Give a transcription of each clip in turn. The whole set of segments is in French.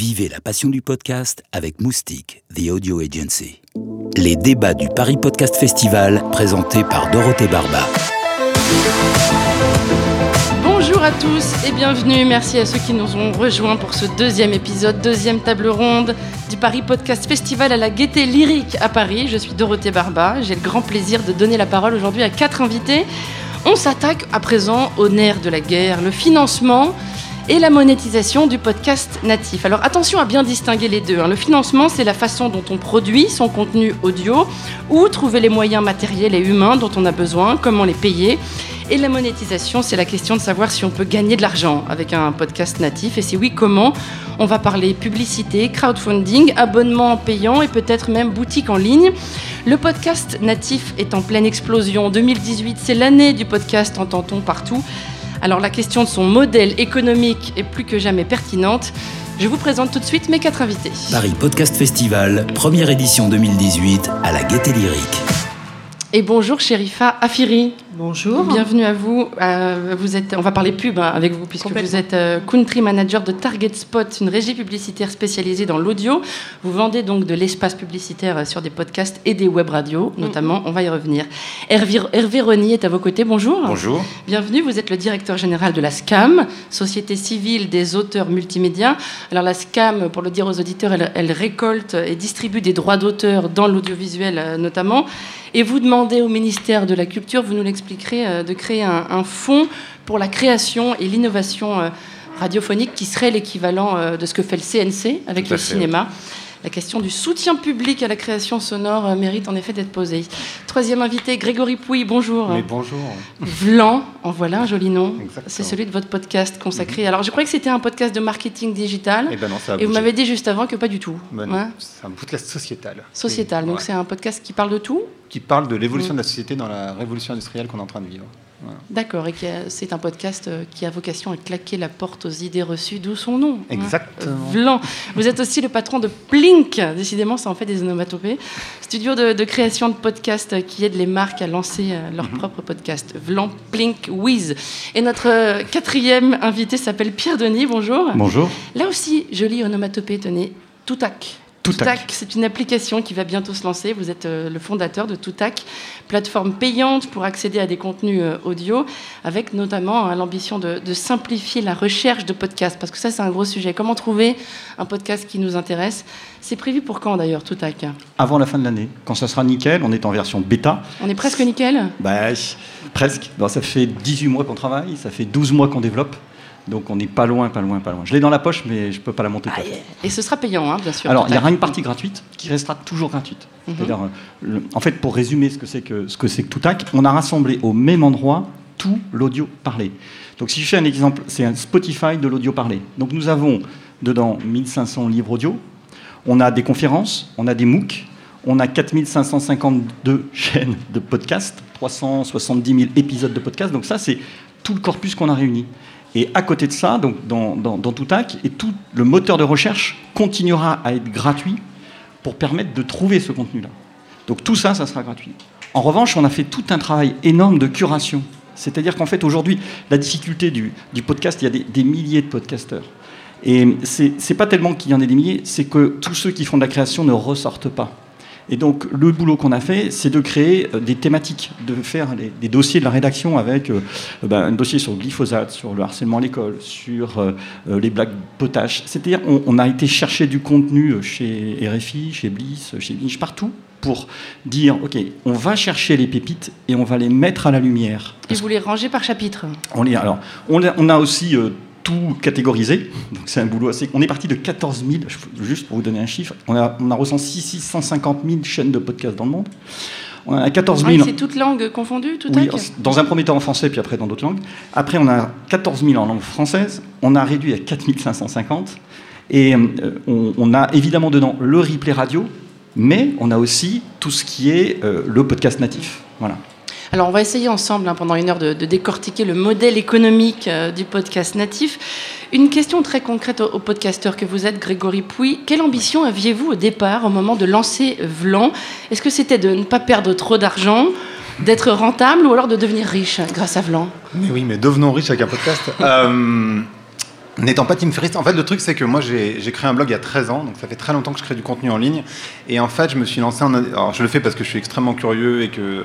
Vivez la passion du podcast avec Moustique, The Audio Agency. Les débats du Paris Podcast Festival, présentés par Dorothée Barba. Bonjour à tous et bienvenue. Merci à ceux qui nous ont rejoints pour ce deuxième épisode, deuxième table ronde du Paris Podcast Festival à la Gaieté Lyrique à Paris. Je suis Dorothée Barba. J'ai le grand plaisir de donner la parole aujourd'hui à quatre invités. On s'attaque à présent au nerf de la guerre, le financement et la monétisation du podcast natif. Alors attention à bien distinguer les deux. hein. Le financement, c'est la façon dont on produit son contenu audio ou trouver les moyens matériels et humains dont on a besoin, comment les payer. Et la monétisation, c'est la question de savoir si on peut gagner de l'argent avec un podcast natif et si oui, comment? On va parler publicité, crowdfunding, abonnement payant et peut-être même boutique en ligne. Le podcast natif est en pleine explosion. 2018, c'est l'année du podcast, entend-on partout. Alors la question de son modèle économique est plus que jamais pertinente. Je vous présente tout de suite mes quatre invités. Paris Podcast Festival, première édition 2018 à la Gaieté Lyrique. Et bonjour Sherifa Afiri. Bonjour. Bienvenue à vous. Euh, vous êtes, on va parler pub hein, avec vous puisque vous êtes euh, country manager de Target Spot, une régie publicitaire spécialisée dans l'audio. Vous vendez donc de l'espace publicitaire euh, sur des podcasts et des web radios, notamment. On va y revenir. Hervé, Hervé Rony est à vos côtés. Bonjour. Bonjour. Bienvenue. Vous êtes le directeur général de la SCAM, Société civile des auteurs multimédia. Alors la SCAM, pour le dire aux auditeurs, elle, elle récolte et distribue des droits d'auteur dans l'audiovisuel notamment. Et vous demandez au ministère de la Culture, vous nous l'expliquerez, euh, de créer un, un fonds pour la création et l'innovation euh, radiophonique qui serait l'équivalent euh, de ce que fait le CNC avec Tout le fait, cinéma. La question du soutien public à la création sonore euh, mérite en effet d'être posée. Troisième invité, Grégory Pouy, bonjour. Mais bonjour. Vlan, en voilà un joli nom. C'est celui de votre podcast consacré. Alors, je croyais que c'était un podcast de marketing digital. Eh ben non, ça a Et vous m'avez dit juste avant que pas du tout. Ben non, Ouais. C'est un podcast sociétal. Sociétal. Donc, Ouais. c'est un podcast qui parle de tout Qui parle de l'évolution Mm. de la société dans la révolution industrielle qu'on est en train de vivre. Voilà. D'accord. Et c'est un podcast euh, qui a vocation à claquer la porte aux idées reçues, d'où son nom. hein. Exactement. Vlan. Vous êtes aussi le patron de Plink. Décidément, ça en fait des onomatopées. Studio de, de création de podcasts qui aide les marques à lancer euh, leur Mhm. propre podcast. Vlan, Plink, Wiz. Et notre quatrième invité s'appelle Pierre Denis. Bonjour. Bonjour. Là aussi, jolie onomatopée, tenez, Toutac. Toutac. c'est une application qui va bientôt se lancer. Vous êtes euh, le fondateur de Toutac, plateforme payante pour accéder à des contenus euh, audio, avec notamment hein, l'ambition de, de simplifier la recherche de podcasts, parce que ça, c'est un gros sujet. Comment trouver un podcast qui nous intéresse? C'est prévu pour quand d'ailleurs, Toutac? Avant la fin de l'année, quand ça sera nickel, on est en version bêta. On est presque nickel? Bah, presque. Bon, ça fait 18 mois qu'on travaille, ça fait 12 mois qu'on développe. Donc on n'est pas loin, pas loin, pas loin. Je l'ai dans la poche, mais je ne peux pas la monter. Ah. Et ce sera payant, hein, bien sûr. Alors, il y aura une partie gratuite qui restera toujours gratuite. Mhm. Euh, le- en fait, pour résumer ce que c'est que ce que Toutac, on a rassemblé au même endroit tout l'audio parlé. Donc, si je fais un exemple, c'est un Spotify de l'audio parlé. Donc, nous avons dedans 1500 livres audio, on a des conférences, on a des MOOC, on a 4552 chaînes de podcasts, 370 000 épisodes de podcasts. Donc, ça, c'est tout le corpus qu'on a réuni. Et à côté de ça, donc dans, dans, dans et tout le moteur de recherche continuera à être gratuit pour permettre de trouver ce contenu-là. Donc tout ça, ça sera gratuit. En revanche, on a fait tout un travail énorme de curation. C'est-à-dire qu'en fait, aujourd'hui, la difficulté du, podcast, il y a des, milliers de podcasteurs. Et c'est pas tellement qu'il y en ait des milliers, c'est que tous ceux qui font de la création ne ressortent pas. Et donc, le boulot qu'on a fait, c'est de créer euh, des thématiques, de faire les- des dossiers de la rédaction avec euh, ben, un dossier sur le glyphosate, sur le harcèlement à l'école, sur euh, les blagues potaches. C'est-à-dire, on, on a été chercher du contenu chez RFI, chez Bliss, chez Binge, partout, pour dire, OK, on va chercher les pépites et on va les mettre à la lumière. Et vous les rangez par chapitre. On, les- alors, on, a- on a aussi euh, tout catégorisé. Donc c'est un boulot assez. On est parti de 14 000, je- juste pour vous donner un chiffre, on a, on a recensé 650 000 chaînes de podcasts dans le monde. On a 14 Ah, 000. c'est toutes langues confondues, Toutac Oui, dans un premier temps en français, puis après dans d'autres langues. Après, on a 14 000 en langue française. On a réduit à 4 550. Et euh, on, on a évidemment dedans le replay radio, mais on a aussi tout ce qui est euh, le podcast natif. Voilà. Alors, on va essayer ensemble, hein, pendant une heure, de, décortiquer le modèle économique euh, du podcast natif. Une question très concrète au, au podcasteur que vous êtes, Grégory Pouy. Quelle ambition aviez-vous au départ, au moment de lancer Vlan? Est-ce que c'était de ne pas perdre trop d'argent, d'être rentable, ou alors de devenir riche grâce à Vlan? Mais oui, mais devenons riches avec un podcast. Euh, N'étant pas Tim Ferriss, en fait, le truc, c'est que moi, j'ai créé un blog il y a 13 ans, donc ça fait très longtemps que je crée du contenu en ligne. Et en fait, je me suis lancé en. Alors, je le fais parce que je suis extrêmement curieux et que, euh,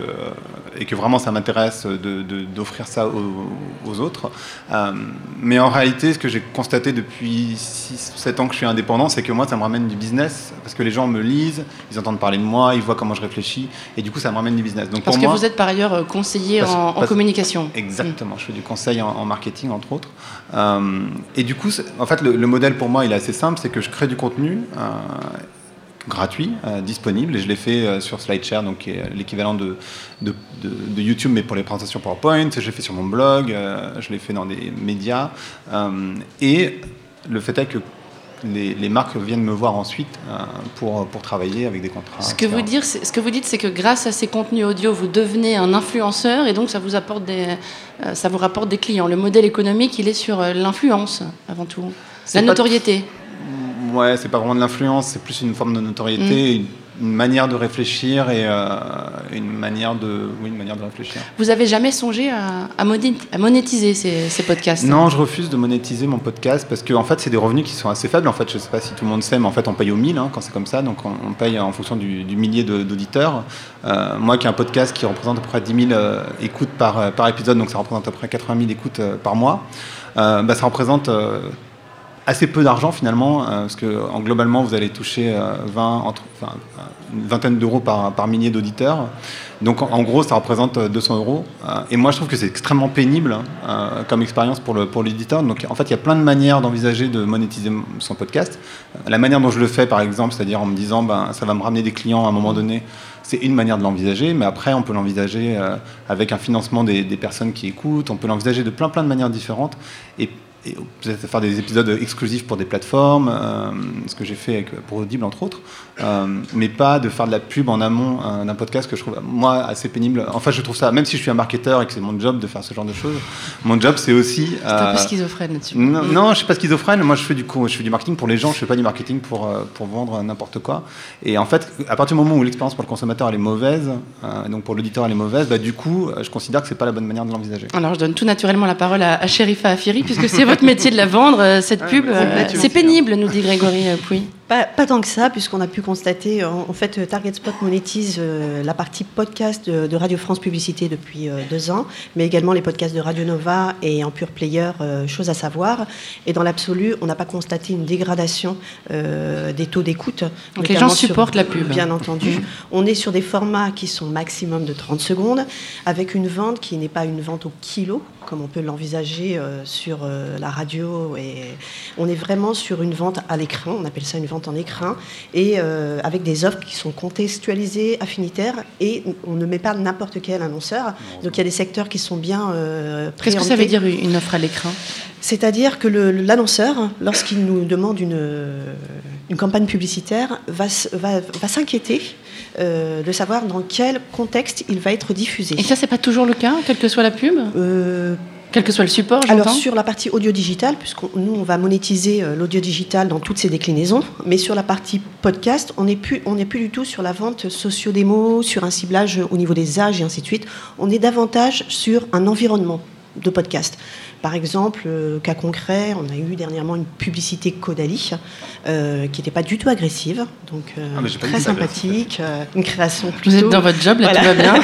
et que vraiment ça m'intéresse de- de- d'offrir ça aux, aux autres. Euh, mais en réalité, ce que j'ai constaté depuis 6 ou 7 ans que je suis indépendant, c'est que moi, ça me ramène du business parce que les gens me lisent, ils entendent parler de moi, ils voient comment je réfléchis, et du coup, ça me ramène du business. Donc, Parce pour que moi, vous êtes par ailleurs euh, conseiller Parce- en, en parce- communication. Exactement, je fais du conseil en, en marketing entre autres. Euh, et du coup, en fait, le, le modèle pour moi, il est assez simple, c'est que je crée du contenu euh, gratuit, euh, disponible, et je l'ai fait euh, sur SlideShare, donc qui est l'équivalent de, YouTube, mais pour les présentations PowerPoint. Je l'ai fait sur mon blog, je l'ai fait dans des médias. et le fait est que les, les marques viennent me voir ensuite euh, pour, pour travailler avec des contrats. Ce que, etc. vous dire, c'est- ce que vous dites, c'est que grâce à ces contenus audio, vous devenez un influenceur et donc ça vous, apporte des, euh, ça vous rapporte des clients. Le modèle économique, il est sur euh, l'influence avant tout. La notoriété. Ouais, c'est pas vraiment de l'influence, c'est plus une forme de notoriété, une, une manière de réfléchir et euh, une manière de, oui, une manière de réfléchir. Vous avez jamais songé à, à moné- à monétiser ces, ces podcasts? Non, je refuse de monétiser mon podcast parce que en fait, c'est des revenus qui sont assez faibles. En fait, je sais pas si tout le monde sait, mais en fait, on paye au 1000 hein, quand c'est comme ça. Donc, on, on paye en fonction du, du millier d'auditeurs. Euh, moi, qui ai un podcast qui représente à peu près 10 000 euh, écoutes par, euh, par épisode, donc ça représente à peu près 80 000 écoutes par mois, bah, ça représente assez peu d'argent finalement, euh, parce que en, globalement, vous allez toucher euh, 20, entre, enfin, une vingtaine d'euros par, par millier d'auditeurs. Donc en, gros, ça représente euh, 200 euros. Euh, et moi, je trouve que c'est extrêmement pénible hein, euh, comme expérience pour le pour l'éditeur. Donc en fait, il y a plein de manières d'envisager de monétiser son podcast. Euh, La manière dont je le fais, par exemple, c'est-à-dire en me disant, ben, ça va me ramener des clients à un moment donné. C'est une manière de l'envisager, mais après, on peut l'envisager euh, avec un financement des, personnes qui écoutent. On peut l'envisager de plein plein de manières différentes. Peut-être faire des épisodes exclusifs pour des plateformes, euh, ce que j'ai fait avec, pour Audible entre autres, euh, mais pas de faire de la pub en amont euh, d'un podcast que je trouve moi assez pénible. Enfin, je trouve ça, même si je suis un marketeur et que c'est mon job de faire ce genre de choses, mon job c'est aussi. C'est un peu euh, schizophrène là-dessus. non, non, je suis pas schizophrène. Moi, je fais du je fais du marketing pour les gens. Je fais pas du marketing pour euh, pour vendre n'importe quoi. Et en fait, à partir du moment où l'expérience pour le consommateur elle est mauvaise, euh, donc pour l'auditeur elle est mauvaise, bah, du coup, euh, je considère que c'est pas la bonne manière de l'envisager. Alors, je donne tout naturellement la parole à, à Sherifa Afiri, puisque c'est votre métier de la vendre, euh, cette pub. euh, c'est pénible, nous dit Grégory euh, Pouy. Pas, pas tant que ça, puisqu'on a pu constater, en, en fait, Target Spot monétise euh, la partie podcast de, de Radio France Publicité depuis euh, deux ans, mais également les podcasts de Radio Nova et en pure player, euh, chose à savoir. Et dans l'absolu, on n'a pas constaté une dégradation des taux d'écoute. Donc les gens supportent la pub. Bien entendu. On est sur des formats qui sont maximum de 30 secondes, avec une vente qui n'est pas une vente au kilo, comme on peut l'envisager euh, sur euh, la radio. Et on est vraiment sur une vente à l'écran, on appelle ça une vente en écran, et euh, avec des offres qui sont contextualisées, affinitaires, et on ne met pas n'importe quel annonceur. Donc il y a des secteurs qui sont bien Qu'est-ce que ça veut dire une offre à l'écran C'est-à-dire que l'annonceur, lorsqu'il nous demande une, une campagne publicitaire, va, s- va, va s'inquiéter euh, de savoir dans quel contexte il va être diffusé. Et ça, c'est pas toujours le cas, quelle que soit la pub Euh, Quel que soit le support, alors sur la partie audio digital, puisque nous on va monétiser euh, l'audio digital dans toutes ses déclinaisons, mais sur la partie podcast, on n'est plus on n'est plus du tout sur la vente socio-démo, sur un ciblage au niveau des âges et ainsi de suite. On est davantage sur un environnement de podcast. Par exemple, euh, cas concret, on a eu dernièrement une publicité Caudalie euh, qui n'était pas du tout agressive, donc euh, Ah, très sympathique, euh, une création plutôt. Vous êtes dans votre job, là, Voilà. tout va bien.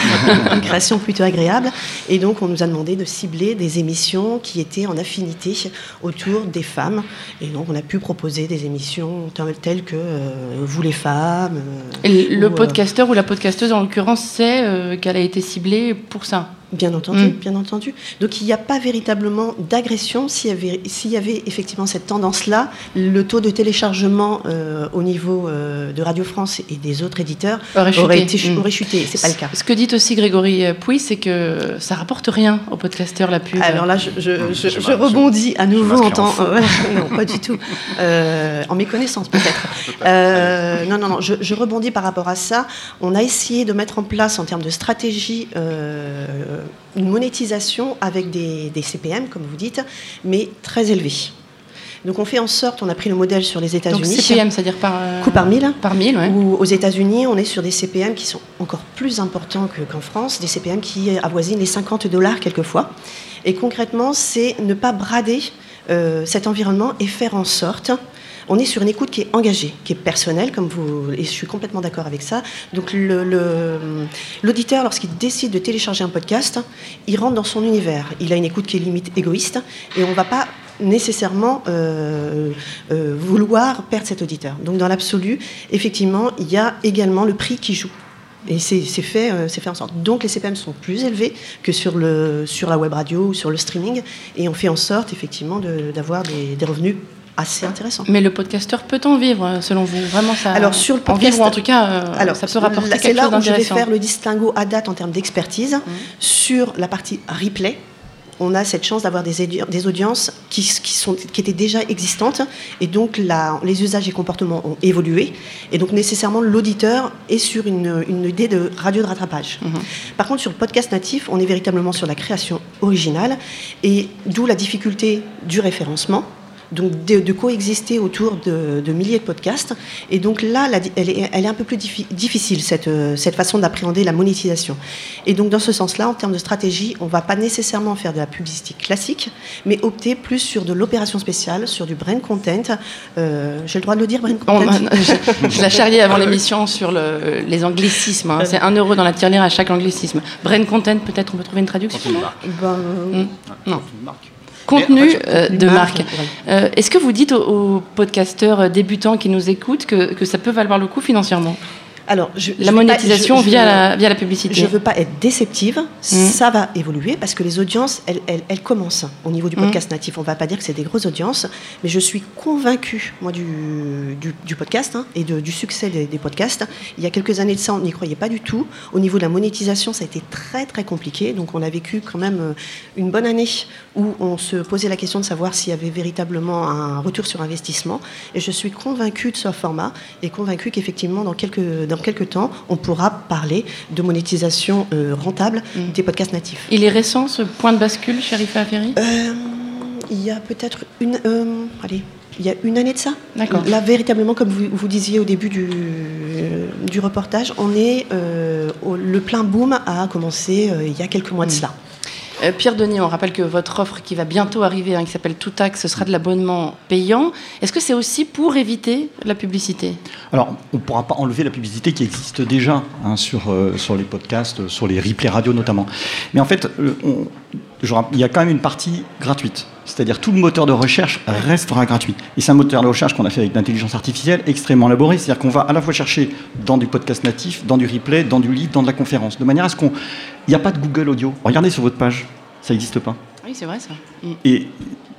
une création plutôt agréable. Et donc, on nous a demandé de cibler des émissions qui étaient en affinité autour des femmes. Et donc, on a pu proposer des émissions telles- que euh, Vous les femmes. euh, Et le ou, euh, podcasteur ou la podcasteuse, en l'occurrence, sait euh, qu'elle a été ciblée pour ça. Bien entendu, Mm. bien entendu. Donc il n'y a pas véritablement d'agression s'il y avait, s'il y avait effectivement cette tendance-là. Le taux de téléchargement euh, au niveau euh, de Radio France et des autres éditeurs Aurait chuté. été, Mm. aurait chuté. C'est pas le cas. Ce que dit aussi Grégory euh, Pouy, c'est que ça rapporte rien aux podcasteurs, la pub. Alors là, je, je- je- Je je m'a- rebondis à nouveau en temps. euh, non, pas du tout. Euh, en méconnaissance peut-être. Euh, non, non, non. Je, je rebondis par rapport à ça. On a essayé de mettre en place en termes de stratégie euh, une monétisation avec des, des CPM, comme vous dites, mais très élevés. Donc on fait en sorte, on a pris le modèle sur les États-Unis. CPM, c'est-à-dire par... euh, Coût par mille. Par mille, ouais. Ou aux États-Unis, on est sur des CPM qui sont encore plus importants que- qu'en France, des CPM qui avoisinent les 50 dollars quelquefois. Et concrètement, c'est ne pas brader euh, cet environnement et faire en sorte on est sur une écoute qui est engagée, qui est personnelle, comme vous, et je suis complètement d'accord avec ça. Donc l'auditeur, lorsqu'il décide de télécharger un podcast, il rentre dans son univers. Il a une écoute qui est limite égoïste, et on ne va pas nécessairement euh, euh, vouloir perdre cet auditeur. Donc dans l'absolu, effectivement, il y a également le prix qui joue. Et c'est fait, euh, fait en sorte. Donc les CPM sont plus élevés que sur, la web radio ou sur le streaming, et on fait en sorte effectivement d'avoir des revenus assez intéressants. Mais le podcasteur peut en vivre, selon vous Vraiment, ça. Alors sur le podcast, en vivre, en tout cas, alors, ça peut rapporter quelque chose d'intéressant. C'est là où je vais faire le distinguo à date en termes d'expertise mmh. sur la partie replay on a cette chance d'avoir des, des, audiences qui, sont, qui, étaient déjà existantes, et donc les usages et comportements ont évolué, et donc nécessairement l'auditeur est sur une, idée de radio de rattrapage. Mhm. Par contre, sur le podcast natif, on est véritablement sur la création originale, et d'où la difficulté du référencement donc de, coexister autour de, milliers de podcasts. Et donc là, elle, est, un peu plus difficile, cette, euh, cette façon d'appréhender la monétisation. Et donc dans ce sens-là, en termes de stratégie, on ne va pas nécessairement faire de la publicité classique, mais opter plus sur de l'opération spéciale, sur du brand content. Euh, j'ai le droit de le dire, brand content? je, la charriais avant l'émission sur le, les anglicismes. Hein. C'est un euro dans la tirelire à chaque anglicisme. Brand content, peut-être on peut trouver une traduction ben, hmm. Non contenu euh, de marque. Euh, est-ce que vous dites aux, podcasteurs débutants qui nous écoutent que, que ça peut valoir le coup financièrement? Alors, la monétisation via, la, via la publicité. Je ne veux pas être déceptive, mmh. ça va évoluer parce que les audiences, elles, elles, commencent au niveau du mmh. podcast natif. On ne va pas dire que c'est des grosses audiences, mais je suis convaincue, moi, du, du, podcast hein, et du succès des, podcasts. Il y a quelques années de ça, on n'y croyait pas du tout. Au niveau de la monétisation, ça a été très, très compliqué. Donc, on a vécu quand même euh, une bonne année où on se posait la question de savoir s'il y avait véritablement un retour sur investissement. Et je suis convaincue de ce format et convaincue qu'effectivement, dans quelques quelques temps, on pourra parler de monétisation euh, rentable mm. des podcasts natifs. Il est récent ce point de bascule, Sherifa Ferry euh, Il y a peut-être une. Euh, allez, il y a une année de ça. D'accord. Là, véritablement, comme vous, vous, disiez au début du, du reportage, on est. le plein boom a commencé il y a quelques mois de mm. cela. Euh, Pierre Denis, on rappelle que votre offre qui va bientôt arriver, hein, qui s'appelle Toutax, ce sera de l'abonnement payant. Est-ce que c'est aussi pour éviter la publicité? Alors, on ne pourra pas enlever la publicité qui existe déjà hein, sur, euh, sur les podcasts, sur les replays radio notamment. Mais en fait, il y a quand même une partie gratuite. C'est-à-dire tout le moteur de recherche restera gratuit. Et c'est un moteur de recherche qu'on a fait avec l'intelligence artificielle extrêmement élaboré. C'est-à-dire qu'on va à la fois chercher dans du podcast natif, dans du replay, dans du lead, dans de la conférence. De manière à ce qu'on... Il n'y a pas de Google Audio. Regardez sur votre page, ça n'existe pas. Oui, c'est vrai ça. Et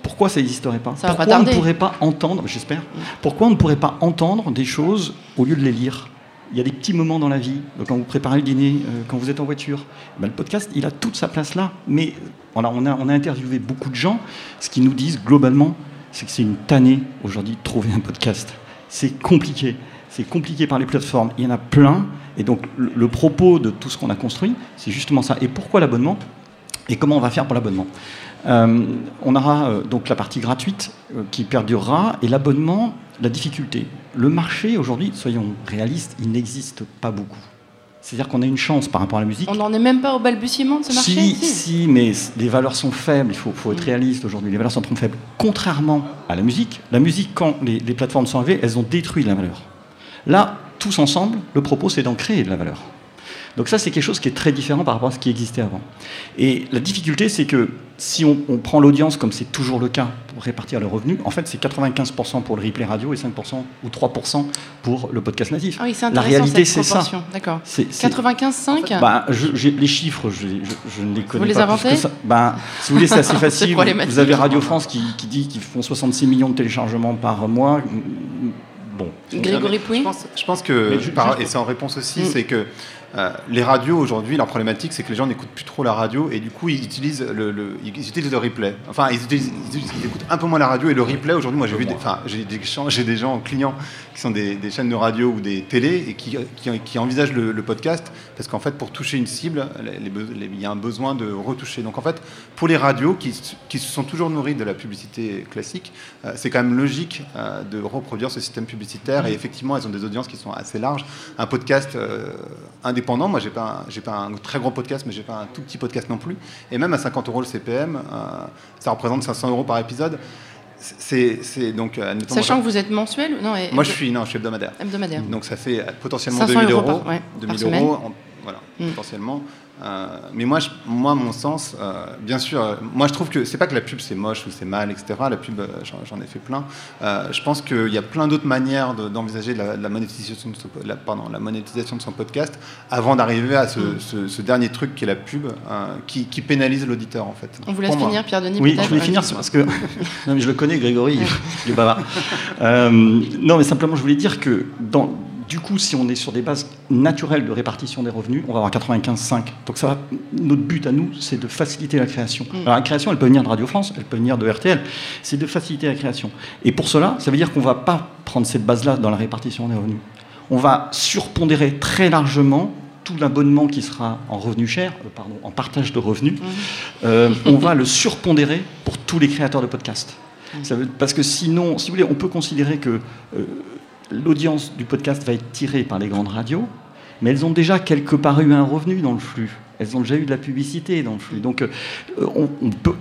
pourquoi ça n'existerait pas? Pourquoi on ne pourrait pas entendre, j'espère, pourquoi on ne pourrait pas entendre des choses au lieu de les lire? Il y a des petits moments dans la vie, quand vous préparez le dîner, euh, quand vous êtes en voiture. Ben, le podcast, il a toute sa place là. Mais on a, on, a, interviewé beaucoup de gens. Ce qu'ils nous disent globalement, c'est que c'est une tannée aujourd'hui de trouver un podcast. C'est compliqué. C'est compliqué par les plateformes. Il y en a plein. Et donc, le, propos de tout ce qu'on a construit, c'est justement ça. Et pourquoi l'abonnement? Et comment on va faire pour l'abonnement? euh, On aura euh, donc la partie gratuite qui perdurera et l'abonnement, la difficulté. Le marché aujourd'hui, soyons réalistes, il n'existe pas beaucoup. C'est-à-dire qu'on a une chance par rapport à la musique. On n'en est même pas au balbutiement de ce marché Si, si, mais les valeurs sont faibles, il faut, faut être mm. réaliste aujourd'hui, les valeurs sont trop faibles. Contrairement à la musique, la musique, quand les, les plateformes sont arrivées, elles ont détruit la valeur. Là, tous ensemble, le propos, c'est d'en créer de la valeur. Donc ça, c'est quelque chose qui est très différent par rapport à ce qui existait avant. Et la difficulté, c'est que si on, prend l'audience, comme c'est toujours le cas pour répartir le revenu, en fait, c'est 95% pour le replay radio et 5% ou 3% pour le podcast natif. Ah oui, c'est La réalité, c'est ça. D'accord. 95-5 bah, Les chiffres, je, ne les connais pas. Vous les inventez bah, Si vous voulez, c'est assez facile. vous avez Radio France qui, dit qu'ils font 66 millions de téléchargements par mois. Bon. Grégory Pouy je pense, que, et c'est en réponse aussi, mm. c'est que euh, les radios aujourd'hui, leur problématique, c'est que les gens n'écoutent plus trop la radio et du coup, ils utilisent le, ils utilisent le replay. Enfin, ils, écoutent un peu moins la radio et le replay. Aujourd'hui, moi, j'ai vu, enfin, j'ai des, gens clients qui sont des, chaînes de radio ou des télés et qui, envisagent le, podcast parce qu'en fait, pour toucher une cible, il y a un besoin de retoucher. Donc, en fait, pour les radios qui, se sont toujours nourries de la publicité classique, euh, c'est quand même logique euh, de reproduire ce système publicitaire et effectivement, elles ont des audiences qui sont assez larges. Un podcast indépendant moi, j'ai pas, j'ai pas un très grand podcast, mais j'ai pas un tout petit podcast non plus. Et même à 50 euros le CPM, euh, ça représente 500 euros par épisode. c'est donc. Euh, Sachant que vous êtes mensuel non, Moi, je suis, non, je suis hebdomadaire. Hebdomadaire. Donc ça fait potentiellement 2000 euros. par, 2000 euros, voilà, mm. potentiellement. Euh, mais moi, je, moi, mon sens, euh, bien sûr, euh, moi je trouve que c'est pas que la pub c'est moche ou c'est mal, etc. La pub, j'en ai fait plein. je pense qu'il y a plein d'autres manières d'envisager la, monétisation de son, la, pardon, la monétisation de son podcast avant d'arriver à ce, ce, dernier truc qui est la pub, qui, qui, pénalise l'auditeur en fait. On vous laisse finir, Pierre Denis. Oui, je voulais finir parce que non, mais je le connais, Grégory, il est bavard. non, mais simplement, je voulais dire que dans du coup, si on est sur des bases naturelles de répartition des revenus, on va avoir 95-5. Donc ça notre but à nous, c'est de faciliter la création. Mm. Alors la création, elle peut venir de Radio France, elle peut venir de RTL. C'est de faciliter la création. Et pour cela, ça veut dire qu'on ne va pas prendre cette base-là dans la répartition des revenus. On va surpondérer très largement tout l'abonnement qui sera en revenu cher, euh, pardon, en partage de revenus, mm. euh, on va le surpondérer pour tous les créateurs de podcasts. Mm. parce que sinon, si vous voulez, on peut considérer que euh, l'audience du podcast va être tirée par les grandes radios, mais elles ont déjà quelque part eu un revenu dans le flux. Elles ont déjà eu de la publicité dans le flux. Donc euh,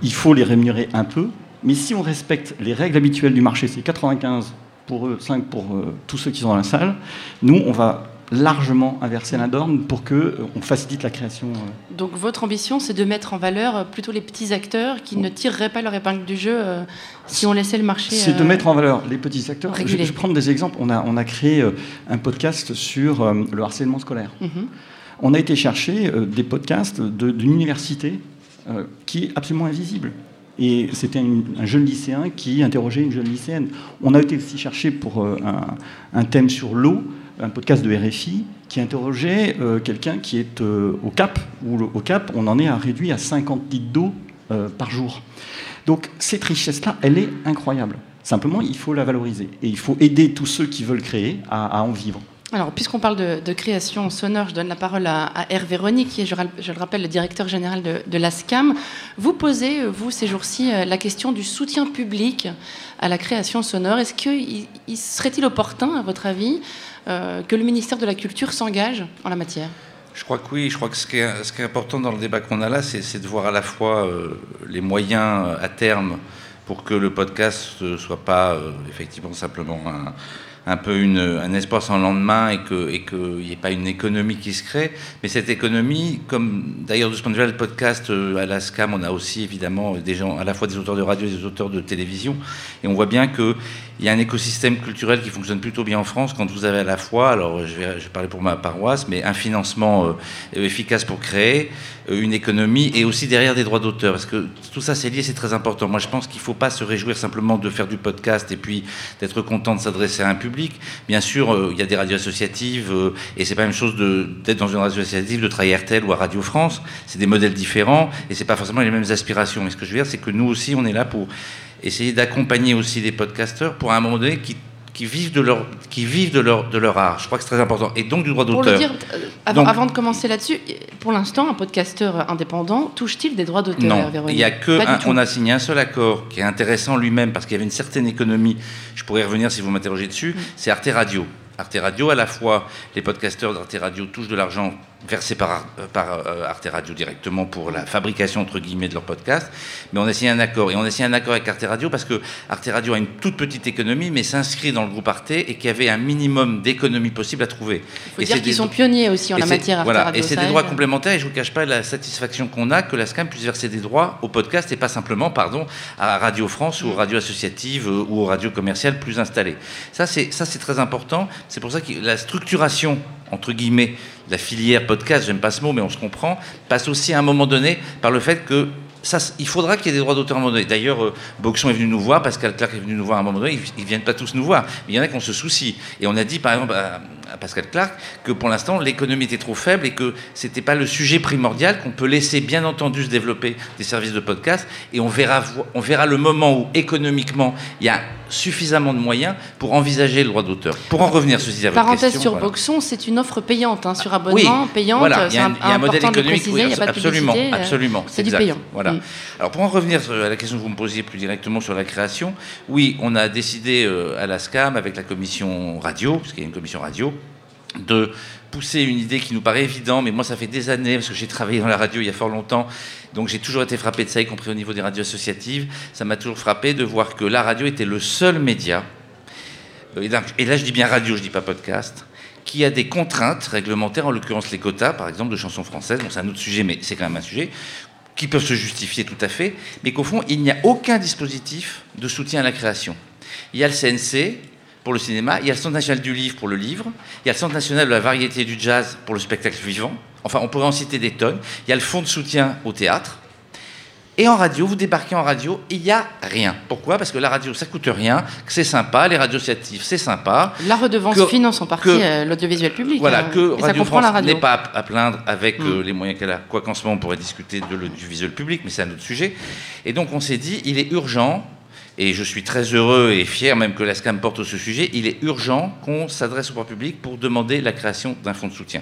il faut les rémunérer un peu, mais si on respecte les règles habituelles du marché, c'est 95 pour eux, 5 pour euh, tous ceux qui sont dans la salle, nous, on va largement inverser la norme pour que euh, on facilite la création. Euh. Donc votre ambition, c'est de mettre en valeur euh, plutôt les petits acteurs qui ne tireraient pas leur épingle du jeu si on laissait le marché. C'est de mettre en valeur les petits acteurs. Je, vais prendre des exemples. On a, on a créé un podcast sur le harcèlement scolaire. Mhm. On a été chercher des podcasts d'une université qui est absolument invisible. Et c'était un, jeune lycéen qui interrogeait une jeune lycéenne. On a été aussi chercher pour un, un thème sur l'eau un podcast de RFI qui interrogeait euh, quelqu'un qui est euh, au Cap, où au Cap, on en est à réduit à 50 litres d'eau euh, par jour. Donc cette richesse-là, elle est incroyable. Simplement, il faut la valoriser. Et il faut aider tous ceux qui veulent créer à, en vivre. Alors, puisqu'on parle de, création sonore, je donne la parole à, Hervé Rony, qui est, je, le rappelle, le directeur général de, de l'ASCAM. Vous posez, vous, ces jours-ci, la question du soutien public à la création sonore. Est-ce qu'il serait-il opportun, à votre avis, que le ministère de la Culture s'engage en la matière. Je crois que oui, je crois que ce qui est, important dans le débat qu'on a là, c'est de voir à la fois euh, les moyens à terme pour que le podcast ne soit pas euh, effectivement simplement un, un peu une, un espoir sans lendemain et qu'il et que n'y ait pas une économie qui se crée. Mais cette économie, comme d'ailleurs de ce point de vue, le podcast euh, à la SCAM, on a aussi évidemment des gens, à la fois des auteurs de radio et des auteurs de télévision. Et on voit bien qu'il y a un écosystème culturel qui fonctionne plutôt bien en France quand vous avez à la fois, alors je vais, je vais parler pour ma paroisse, mais un financement euh, efficace pour créer, euh, une économie et aussi derrière des droits d'auteur. Parce que tout ça, c'est lié, c'est très important. Moi, je pense qu'il ne faut pas se réjouir simplement de faire du podcast et puis d'être content de s'adresser à un public. Bien sûr, euh, il y a des radios associatives euh, et c'est pas la même chose d'être dans une radio associative, de travailler RTL ou à Radio France. C'est des modèles différents et c'est pas forcément les mêmes aspirations. Mais ce que je veux dire, c'est que nous aussi, on est là pour essayer d'accompagner aussi des podcasteurs pour un moment donné qui qui vivent de leur qui vivent de leur de leur art. Je crois que c'est très important et donc du droit d'auteur. Pour le dire, euh, avant, avant, de commencer là-dessus, pour l'instant, un podcasteur indépendant touche-t-il des droits d'auteur Non, il y a que on a signé un seul accord qui est intéressant lui-même parce qu'il y avait une certaine économie. Je pourrais revenir si vous m'interrogez dessus. Mm. C'est Arte Radio. Arte Radio, à la fois les podcasteurs d'Arte Radio touchent de l'argent versé par, par euh, Arte Radio directement pour la fabrication entre guillemets de leur podcast. Mais on a signé un accord et on a signé un accord avec Arte Radio parce que Arte Radio a une toute petite économie mais s'inscrit dans le groupe Arte et qu'il y avait un minimum d'économie possible à trouver. Il faut dire qu'ils sont pionniers aussi en la matière. Arte voilà, et c'est des droits complémentaires et je vous cache pas la satisfaction qu'on a que la SCAM puisse verser des droits au podcast et pas simplement pardon à Radio France ou aux radios associatives euh, ou aux radios commerciales plus installées. Ça c'est ça c'est très important. C'est pour ça que la structuration entre guillemets, la filière podcast, j'aime pas ce mot, mais on se comprend, passe aussi à un moment donné par le fait que ça, il faudra qu'il y ait des droits d'auteur à un moment donné. D'ailleurs, euh, Boxon est venu nous voir, Pascal Clark est venu nous voir à un moment donné, ils ne viennent pas tous nous voir, mais il y en a qui ont ce souci. Et on a dit, par exemple, à, Pascal Clark, que pour l'instant, l'économie était trop faible et que ce n'était pas le sujet primordial, qu'on peut laisser bien entendu se développer des services de podcast, et on verra, on verra le moment où économiquement, il y a suffisamment de moyens pour envisager le droit d'auteur. Pour en revenir ceci à votre Parenthèse sur Boxon, c'est une offre payante, hein, sur abonnement, payante. Voilà, il y a un, modèle économique, pas de absolument, euh, absolument, c'est du payant. Voilà. Alors pour en revenir à la question que vous me posiez plus directement sur la création, oui, on a décidé euh, à la SCAM avec la commission radio, parce qu'il y a une commission radio, de pousser une idée qui nous paraît évidente, mais moi ça fait des années, parce que j'ai travaillé dans la radio il y a fort longtemps, donc j'ai toujours été frappé de ça, y compris au niveau des radios associatives. Ça m'a toujours frappé de voir que la radio était le seul média, euh, et là je dis bien radio, je dis pas podcast, qui a des contraintes réglementaires, en l'occurrence les quotas, par exemple, de chansons françaises, bon, c'est un autre sujet, mais c'est quand même un sujet, qui peuvent se justifier tout à fait, mais qu'au fond, il n'y a aucun dispositif de soutien à la création. Il y a le CNC pour le cinéma, il y a le Centre national du livre pour le livre, il y a le Centre national de la variété du jazz pour le spectacle vivant, enfin on pourrait en citer des tonnes, il y a le fonds de soutien au théâtre, et en radio, vous débarquez en radio, il n'y a rien. Pourquoi? Parce que la radio, ça coûte rien, que c'est sympa, les radios associatives, c'est sympa. La redevance finance en partie euh, l'audiovisuel public. Voilà, hein. que Et Radio ça comprend la France radio. n'est pas à à plaindre avec Mm. euh, les moyens qu'elle a. Quoi qu'en ce moment, on pourrait discuter de l'audiovisuel public, mais c'est un autre sujet. Et donc, on s'est dit, il est urgent, et je suis très heureux et fier même que la SCAM porte ce sujet, il est urgent qu'on s'adresse au pouvoir public pour demander la création d'un fonds de soutien.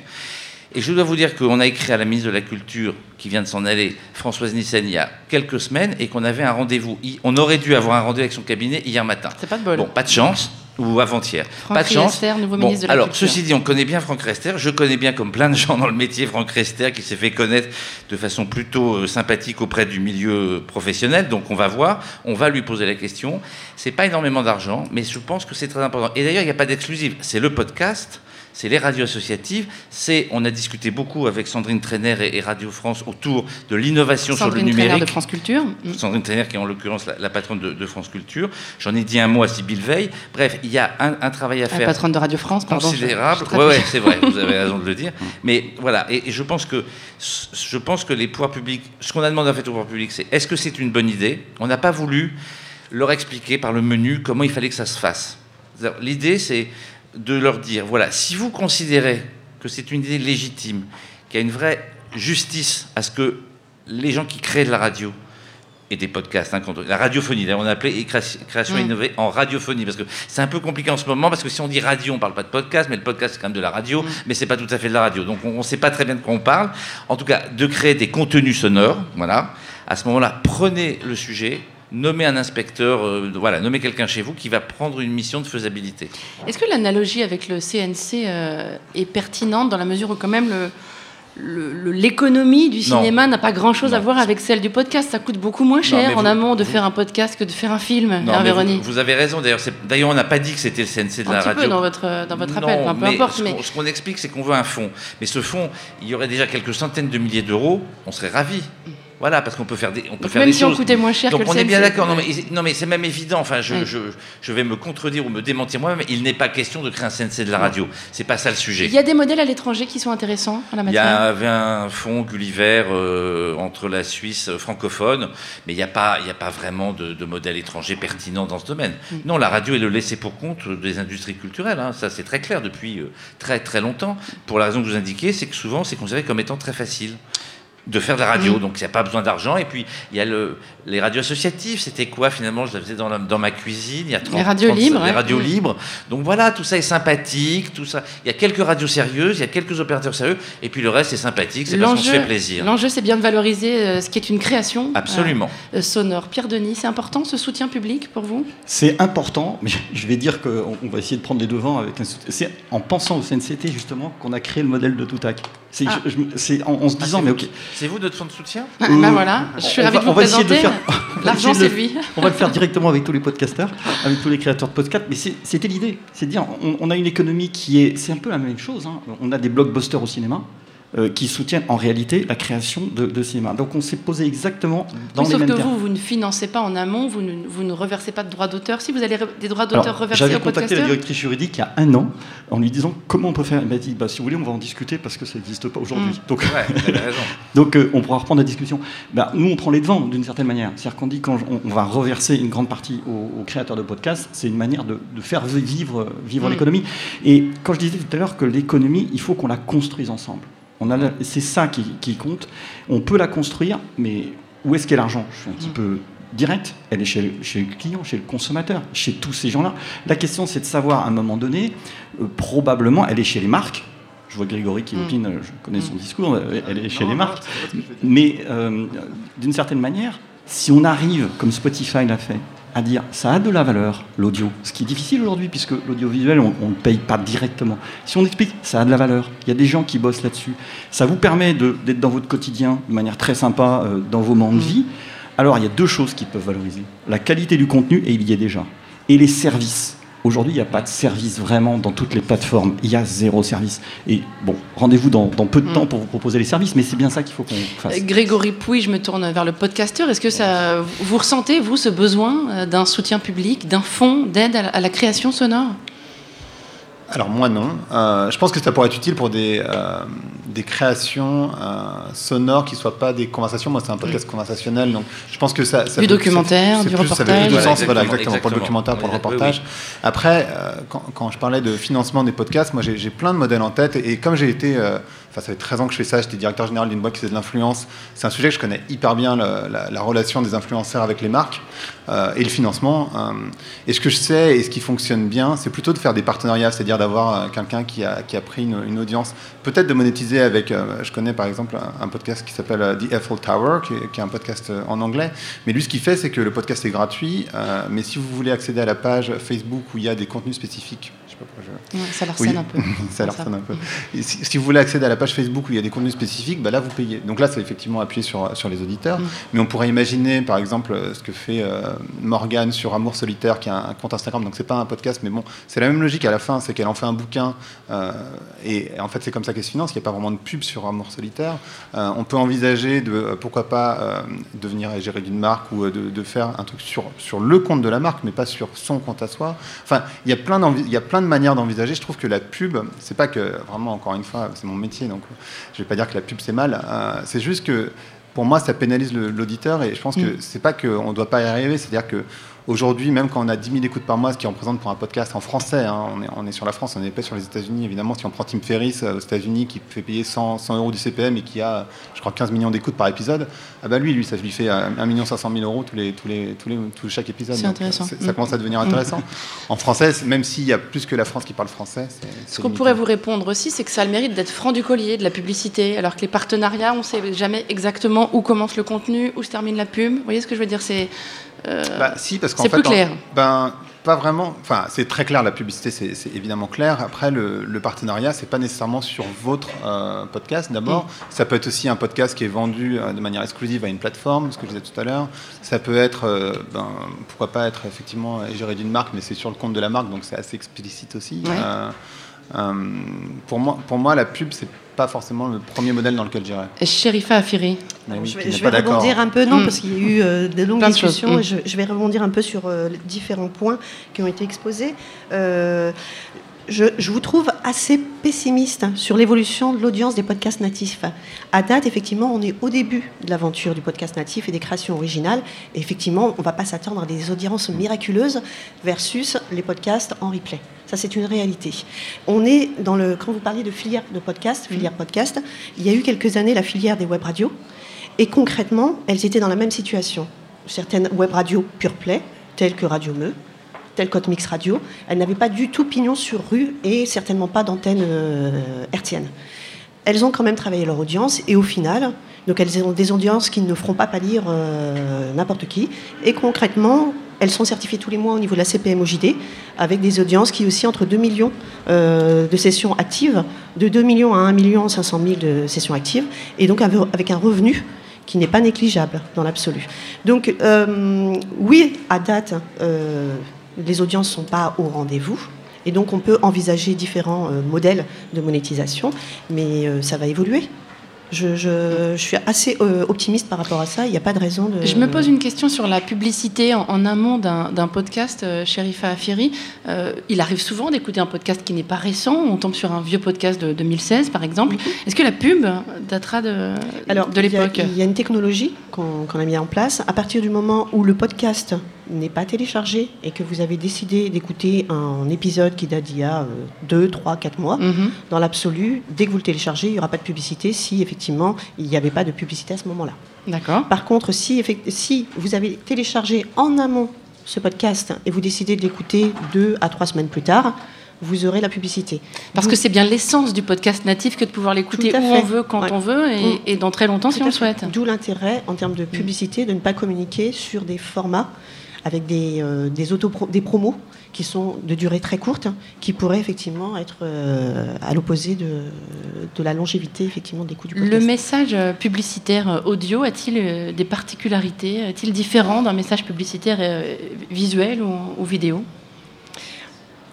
Et je dois vous dire qu'on a écrit à la ministre de la Culture, qui vient de s'en aller, Françoise Nissen, il y a quelques semaines, et qu'on avait un rendez-vous. On aurait dû avoir un rendez-vous avec son cabinet hier matin. C'est pas de bol. Bon, pas de chance, ou avant-hier. Pas de chance. Riester, nouveau Bon, ministre de la alors, Culture. ceci dit, on connaît bien Franck Rester. Je connais bien, comme plein de gens dans le métier, Franck Rester, qui s'est fait connaître de façon plutôt euh, sympathique auprès du milieu professionnel. Donc, on va voir, on va lui poser la question. C'est pas énormément d'argent, mais je pense que c'est très important. Et d'ailleurs, il n'y a pas d'exclusive. C'est le podcast. C'est les radios associatives. C'est, on a discuté beaucoup avec Sandrine Trainer et, et Radio France autour de l'innovation sur le Sandrine Trainer numérique. de France Culture. Mm. Sandrine Trainer, qui est en l'occurrence la, la patronne de, de France Culture. J'en ai dit un mot à Sybille Veil. Bref, il y a un, un travail à La faire patronne de Radio France, pardon. considérable. Oui, ouais, c'est vrai, vous avez raison de le dire. Mais voilà, et, et je pense que je pense que les pouvoirs publics, ce qu'on a demandé en fait aux pouvoirs publics, c'est est-ce que c'est une bonne idée? On n'a pas voulu leur expliquer par le menu comment il fallait que ça se fasse. L'idée, c'est de leur dire voilà, si vous considérez que c'est une idée légitime, qu'il y a une vraie justice à ce que les gens qui créent de la radio et des podcasts, hein, la radiophonie, d'ailleurs on a appelé création, innovée en radiophonie, parce que c'est un peu compliqué en ce moment, parce que si on dit radio, on parle pas de podcast, mais le podcast c'est quand même de la radio, mais c'est pas tout à fait de la radio, donc on ne sait pas très bien de quoi on parle. En tout cas, de créer des contenus sonores, voilà. À ce moment-là, prenez le sujet, nommez un inspecteur, euh, voilà, nommez quelqu'un chez vous qui va prendre une mission de faisabilité. Est-ce que l'analogie avec le CNC euh, est pertinente dans la mesure où quand même le- l'économie du cinéma n'a pas grand-chose à voir avec celle du podcast? Ça coûte beaucoup moins cher en amont de vous- faire un podcast que de faire un film, Non, mais vous, avez raison, d'ailleurs, on n'a pas dit que c'était le CNC de Un la petit radio. peu dans votre, dans votre appel, Non, enfin, peu mais importe. Ce Mais qu'on- ce qu'on explique, c'est qu'on veut un fonds. Mais ce fonds, il y aurait déjà quelques centaines de milliers d'euros, on serait ravis. Voilà, parce qu'on peut faire des, on peut donc faire même des si on coûtait moins cher Donc que le on est bien d'accord. Non mais, non mais c'est même évident. Enfin, je, Mm. je, je vais me contredire ou me démentir moi-même. Il n'est pas question de créer un CNC de la radio. C'est pas ça le sujet. Il y a des modèles à l'étranger qui sont intéressants en la Il y matière. avait un fonds Gulliver euh, entre la Suisse francophone, mais il n'y a, pas- il y a pas vraiment de, de modèle étranger pertinent dans ce domaine. Mm. Non, la radio est le laissé pour compte des industries culturelles. hein. Ça, c'est très clair depuis euh, très très longtemps. Pour la raison que vous indiquez, c'est que souvent, c'est considéré comme étant très facile de faire de la radio, Mm. donc il n'y a pas besoin d'argent. Et puis, il y a le, les radios associatives, c'était quoi finalement? Je la faisais dans, la- dans ma cuisine, il y a 30, radios 30 libres, Les ouais. radios Mm. libres. Donc voilà, tout ça est sympathique, tout ça. Il y a quelques radios sérieuses, il y a quelques opérateurs sérieux, et puis le reste c'est sympathique, c'est parce qu'on se fait plaisir. L'enjeu, c'est bien de valoriser euh, ce qui est une création Absolument. euh, euh, sonore. Pierre Denis, c'est important ce soutien public pour vous? C'est important, mais je vais dire qu'on on va essayer de prendre les devants avec un soutien. C'est en pensant au CNCT justement qu'on a créé le modèle de Toutac. C'est Ah. je- je- c'est en, en se Ah, disant, c'est mais ok. C'est vous notre fonds de soutien Ah, Euh, ben voilà, je suis on ravie va- de vous on va essayer de présenter. le faire. L'argent, c'est lui. On va le faire directement avec tous les podcasteurs, avec tous les créateurs de podcasts. Mais c'était l'idée. C'est de dire, on, on a une économie qui est. C'est un peu la même chose. hein. On a des blockbusters au cinéma. Euh, qui soutiennent en réalité la création de, de cinéma. Donc on s'est posé exactement dans Oui, les sauf mêmes que termes. vous, vous ne financez pas en amont, vous ne, vous ne reversez pas de droits d'auteur. Si vous avez des droits d'auteur reversés J'avais contacté la directrice juridique il y a un an en lui disant comment on peut faire? Elle m'a dit bah, si vous voulez, on va en discuter parce que ça n'existe pas aujourd'hui. Mm. Donc, Ouais, euh, on pourra reprendre la discussion. Bah, nous, on prend les devants d'une certaine manière. C'est-à-dire qu'on dit quand on, va reverser une grande partie aux, aux créateurs de podcasts, c'est une manière de, de faire vivre, vivre Mm. l'économie. Et quand je disais tout à l'heure que l'économie, il faut qu'on la construise ensemble. On a la- C'est ça qui, qui compte. On peut la construire, mais où est-ce qu'est l'argent? Je suis un petit peu direct. Elle est chez le, chez le client, chez le consommateur, chez tous ces gens-là. La question, c'est de savoir à un moment donné, euh, probablement, elle est chez les marques. Je vois Grégory qui Mm. opine, euh, je connais son Mm. discours, euh, elle est chez Non, les marques. Mais euh, d'une certaine manière, si on arrive, comme Spotify l'a fait, à dire ça a de la valeur, l'audio. Ce qui est difficile aujourd'hui, puisque l'audiovisuel, on ne paye pas directement. Si on explique ça a de la valeur, il y a des gens qui bossent là-dessus, ça vous permet d'être dans votre quotidien de manière très sympa, euh, dans vos moments de vie. Alors il y a deux choses qui peuvent valoriser. La qualité du contenu, et il y est déjà. Et les services. Aujourd'hui, il n'y a pas de service vraiment dans toutes les plateformes. Il y a zéro service. Et bon, rendez-vous dans, peu de mm. temps pour vous proposer les services, mais c'est bien ça qu'il faut qu'on fasse. Euh, Grégory Pouy, je me tourne vers le podcasteur. Est-ce que ça, vous ressentez, vous, ce besoin euh, d'un soutien public, d'un fonds d'aide à la création sonore? Alors moi non. Euh, je pense que ça pourrait être utile pour des, euh, des créations euh, sonores qui ne soient pas des conversations. Moi c'est un podcast conversationnel, donc je pense que ça... ça du documentaire, du reportage. Ça plus de sens, voilà, exactement, pour le documentaire, pour le reportage. Après, quand, quand, je parlais de financement des podcasts, moi j'ai plein de modèles en tête, et, et comme j'ai été Enfin, ça fait 13 ans que je fais ça, j'étais directeur général d'une boîte qui faisait de l'influence. C'est un sujet que je connais hyper bien, la, relation des influenceurs avec les marques euh, et le financement. Euh, et ce que je sais et ce qui fonctionne bien, c'est plutôt de faire des partenariats, c'est-à-dire d'avoir euh, quelqu'un qui a, qui a pris une, audience, peut-être de monétiser avec, je connais par exemple un, podcast qui s'appelle The Eiffel Tower, qui qui est, un podcast en anglais. Mais lui, ce qu'il fait, c'est que le podcast est gratuit, mais si vous voulez accéder à la page Facebook où il y a des contenus spécifiques ça leur sonne un peu. ça leur sonne un peu. si, vous voulez accéder à la page Facebook où il y a des contenus spécifiques, bah là vous payez. Donc là c'est effectivement appuyé sur, sur les auditeurs. Mm. Mais on pourrait imaginer par exemple ce que fait euh, Morgane sur Amour Solitaire qui a un, compte Instagram. Donc c'est pas un podcast, mais bon, c'est la même logique à la fin, c'est qu'elle en fait un bouquin. Euh, et, en fait c'est comme ça qu'elle se finance. Il n'y a pas vraiment de pub sur Amour Solitaire. Euh, on peut envisager de pourquoi pas devenir égérie d'une marque ou de, de, faire un truc sur, sur le compte de la marque, mais pas sur son compte à soi. Enfin, il y a plein, il y a plein de manière d'envisager. Je trouve que la pub, c'est pas que, vraiment, encore une fois, c'est mon métier, donc je vais pas dire que la pub c'est mal. Euh, c'est juste que pour moi, ça pénalise l'auditeur et je pense que mm. c'est pas qu'on ne doit pas y arriver, c'est-à-dire que Aujourd'hui, même quand on a 10 000 écoutes par mois, ce qui représente pour un podcast en français, hein, on, est, on, est, sur la France, on n'est pas sur les États-Unis. Évidemment, si on prend Tim Ferriss euh, aux États-Unis qui fait payer 100, 100, euros du CPM et qui a, je crois, 15 millions d'écoutes par épisode, ah bah lui, lui, ça lui fait 1 million 500 000 euros tous les, tous les, tous les, tous chaque épisode. C'est intéressant. Ça mm. commence à devenir intéressant. en français, même s'il y a plus que la France qui parle français. Ce qu'on pourrait vous répondre aussi, c'est que ça a le mérite d'être franc du collier, de la publicité, alors que les partenariats, on ne sait jamais exactement où commence le contenu, où se termine la pub. Vous voyez ce que je veux dire C'est euh, bah, si, parce qu'en fait, plus clair. ben, pas vraiment. Enfin, c'est très clair. La publicité, c'est évidemment clair. Après, le, le partenariat, c'est pas nécessairement sur votre euh, podcast. D'abord, mm. ça peut être aussi un podcast qui est vendu euh, de manière exclusive à une plateforme, ce que je disais tout à l'heure. Ça peut être, ben, pourquoi pas être effectivement géré d'une marque, mais c'est sur le compte de la marque, donc c'est assez explicite aussi. pour moi, pour moi, la pub, c'est pas forcément le premier modèle dans lequel j'irais. Sherifa Afiri. je vais, rebondir un peu, non, hmm. parce qu'il y a eu euh, des longues discussions. Hmm. je, vais rebondir un peu sur euh, les différents points qui ont été exposés. Euh, je, vous trouve assez pessimiste sur l'évolution de l'audience des podcasts natifs. À date, effectivement, on est au début de l'aventure du podcast natif et des créations originales. Et effectivement, on ne va pas s'attendre à des audiences miraculeuses versus les podcasts en replay. Ça, c'est une réalité. On est dans le. Quand vous parliez de filière de podcast, filière podcast, il y a eu quelques années la filière des web radios. Et concrètement, elles étaient dans la même situation. Certaines web radios pure play, telles que Radio Meux, telle Mix Radio, elles n'avaient pas du tout pignon sur rue et certainement pas d'antenne euh, hertzienne. Elles ont quand même travaillé leur audience et au final, elles ont des audiences qui ne feront pas pâlir euh, n'importe qui. Et concrètement, elles sont certifiées tous les mois au niveau de la CPM OJD, avec des audiences qui aussi entre 2 millions euh, de sessions actives, de 2 millions à 1 million 500 000 de sessions actives, et donc avec un revenu qui n'est pas négligeable dans l'absolu. Donc oui, à date, les audiences ne sont pas au rendez-vous. Et donc on peut envisager différents euh, modèles de monétisation, mais euh, ça va évoluer. Je, suis assez euh, optimiste par rapport à ça. Il n'y a pas de raison de. Je me pose une question sur la publicité en, amont d'un podcast, Sherifa Afiri. il arrive souvent d'écouter un podcast qui n'est pas récent. On tombe sur un vieux podcast de 2016, par exemple. Est-ce que la pub datera de, de l'époque Il y, a une technologie qu'on a mis en place. À partir du moment où le podcast n'est pas téléchargé et que vous avez décidé d'écouter un épisode qui date d'il y a 2, 3, 4 mois, mhm. dans l'absolu, dès que vous le téléchargez, il n'y aura pas de publicité si effectivement il n'y avait pas de publicité à ce moment-là. D'accord. Par contre, si, si vous avez téléchargé en amont ce podcast et vous décidez de l'écouter 2 à 3 semaines plus tard, vous aurez la publicité. Parce que c'est bien l'essence du podcast natif que de pouvoir l'écouter où on veut, quand on veut, et, dans très longtemps si on le souhaite. D'où l'intérêt, en termes de publicité, de ne pas communiquer sur des formats avec des, des, auto des promos qui sont de durée très courte, qui pourraient effectivement être à l'opposé de, de, la longévité effectivement des coûts du podcast. Le message publicitaire audio a-t-il des particularités Est-il différent d'un message publicitaire visuel ou, ou vidéo?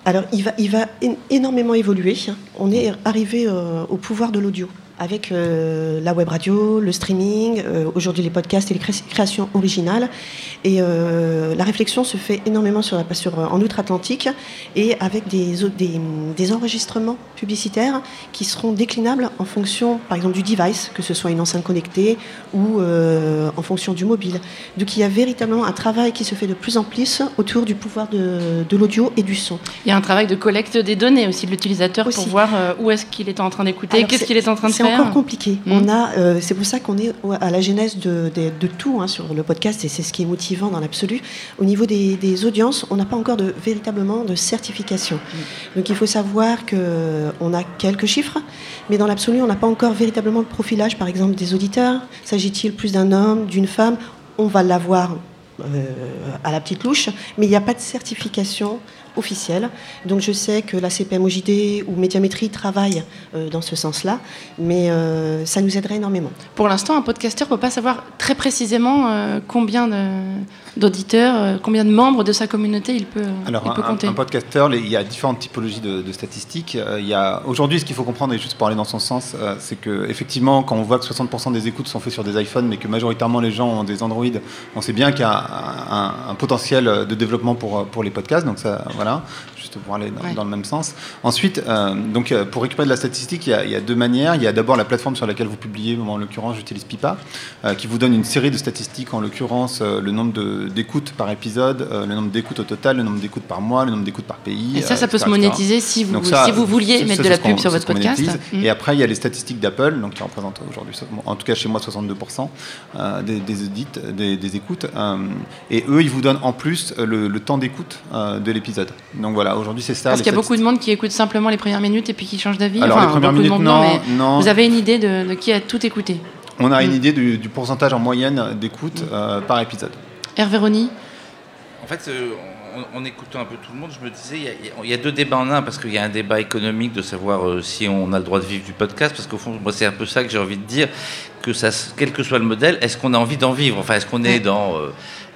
Alors, il va, il va énormément évoluer. On est arrivé au pouvoir de l'audio avec euh, la web radio, le streaming, euh, aujourd'hui les podcasts et les créations originales. Et euh, la réflexion se fait énormément sur, la, sur en outre-Atlantique et avec des, des, des, enregistrements publicitaires qui seront déclinables en fonction, par exemple, du device, que ce soit une enceinte connectée ou en fonction du mobile. Donc il y a véritablement un travail qui se fait de plus en plus autour du pouvoir de, de l'audio et du son. Il y a un travail de collecte des données aussi de l'utilisateur pour voir où est-ce qu'il est en train d'écouter, qu'est-ce qu'il est en train de faire encore compliqué. Mm. On a, euh, c'est pour ça qu'on est à la genèse de, de, tout hein, sur le podcast et c'est ce qui est motivant dans l'absolu. Au niveau des, audiences, on n'a pas encore de, véritablement de certification. Mm. Donc il faut savoir qu'on a quelques chiffres, mais dans l'absolu, on n'a pas encore véritablement le profilage, par exemple, des auditeurs. S'agit-il plus d'un homme, d'une femme? On va l'avoir euh, à la petite louche, mais il n'y a pas de certification officielle. Donc je sais que la CPMOJD ou Médiamétrie travaillent euh, dans ce sens-là, mais euh, ça nous aiderait énormément. Pour l'instant, un podcasteur ne peut pas savoir très précisément euh, combien d'auditeurs, combien de membres de sa communauté il peut, Alors, il peut un, compter. Un podcasteur, il y a différentes typologies de, statistiques. Il y a aujourd'hui, ce qu'il faut comprendre, et juste pour aller dans son sens, c'est que effectivement, quand on voit que 60% des écoutes sont faites sur des iPhones, mais que majoritairement les gens ont des Android, on sait bien qu'il y a un, un, potentiel de développement pour, pour les podcasts. Donc ça, voilà juste pour aller dans, le même sens. Ensuite, euh, donc, euh, pour récupérer de la statistique, il y, a, deux manières. Il y a d'abord la plateforme sur laquelle vous publiez, en l'occurrence, j'utilise Pipa, euh, qui vous donne une série de statistiques, en l'occurrence, le nombre d'écoutes par épisode, le nombre d'écoutes au total, le nombre d'écoutes par mois, le nombre d'écoutes par pays. Et ça, ça peut se monétiser si vous, si vous vouliez mettre de la pub sur votre podcast. Mmh. Et après, il y a les statistiques d'Apple, donc qui représentent aujourd'hui, en tout cas chez moi, 62% des, des, audits, des, écoutes. et eux, ils vous donnent en plus le, le temps d'écoute de l'épisode. Donc voilà, aujourd'hui c'est ça. Parce qu'il y a beaucoup de monde qui écoute simplement les premières minutes et puis qui change d'avis. Alors les premières minutes, non, non, Vous avez une idée de, qui a tout écouté On a une mm. idée du, pourcentage en moyenne d'écoute euh, par épisode. Hervé Rony En fait, euh, en, écoutant un peu tout le monde, je me disais, il y, a deux débats en un, parce qu'il y a un débat économique de savoir euh, si on a le droit de vivre du podcast, parce qu'au fond, moi, c'est un peu ça que j'ai envie de dire, que ça, quel que soit le modèle, est-ce qu'on a envie d'en vivre? Enfin, est-ce qu'on est dans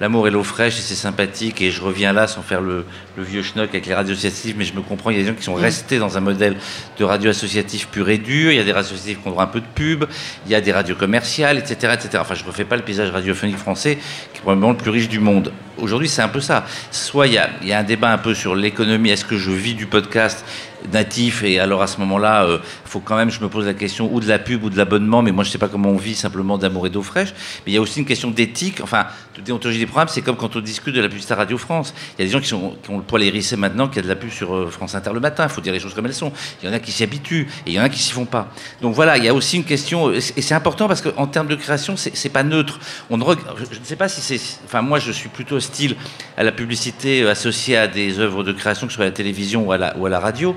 l'amour et l'eau fraîche et c'est sympathique et je reviens là sans faire le, vieux schnock avec les radios associatives, mais je me comprends, il y a des gens qui sont restés dans un modèle de radio associatif pur et dur, il y a des radios associatives qui ont droit un peu de pub, il y a des radios commerciales, etc. etc. Enfin, je ne refais pas le paysage radiophonique français qui est probablement le plus riche du monde. Aujourd'hui, c'est un peu ça. Soit il y a, il y a un débat un peu sur l'économie, est-ce que je vis du podcast natif et alors à ce moment-là, euh, faut quand même, je me pose la question ou de la pub ou de l'abonnement, mais moi je sais pas comment on vit simplement d'amour et d'eau fraîche. Mais il y a aussi une question d'éthique, enfin de déontologie des programmes. C'est comme quand on discute de la publicité à Radio France. Il y a des gens qui, sont, qui ont le poil hérissé maintenant qu'il y a de la pub sur euh, France Inter le matin. Il faut dire les choses comme elles sont. Il y en a qui s'y habituent et il y en a qui s'y font pas. Donc voilà, il y a aussi une question et c'est important parce qu'en termes de création, c'est pas neutre. On ne je ne sais pas si c'est, enfin moi je suis plutôt hostile à la publicité associée à des œuvres de création, que ce soit à la télévision ou à la, ou à la radio.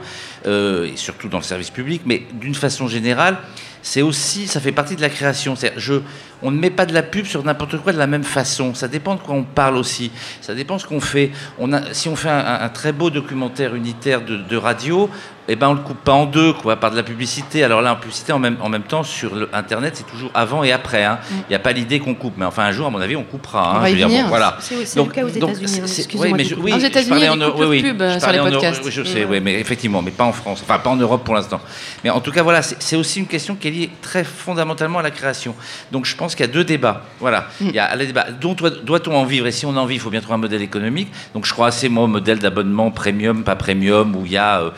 Euh, et surtout dans le service public, mais d'une façon générale, c'est aussi, ça fait partie de la création. Je, on ne met pas de la pub sur n'importe quoi de la même façon. Ça dépend de quoi on parle aussi. Ça dépend de ce qu'on fait. On a, si on fait un, très beau documentaire unitaire de, radio, eh ben on le coupe pas en deux, quoi, par de la publicité. Alors là, en publicité, en même, en même temps, sur Internet, c'est toujours avant et après. Hein. Mm. Il n'y a pas l'idée qu'on coupe. Mais enfin, un jour, à mon avis, on coupera. Hein. On va y venir. voilà. C'est le cas aux États-Unis. Hein. Oui, mais oui, aux États-Unis, il y a de pubs sur les podcasts. oui, je sais, oui, mais effectivement, mais pas en France. Enfin, pas en Europe pour l'instant. Mais en tout cas, voilà, c'est aussi une question qui est liée très fondamentalement à la création. Donc, je pense qu'il y a deux débats. Voilà. Mm. Il y a le débat. Doit-on en vivre? Et si on en vit, il faut bien trouver un modèle économique. Donc je crois assez, moi, au modèle d'abonnement premium, pas premium, où il y a. Euh,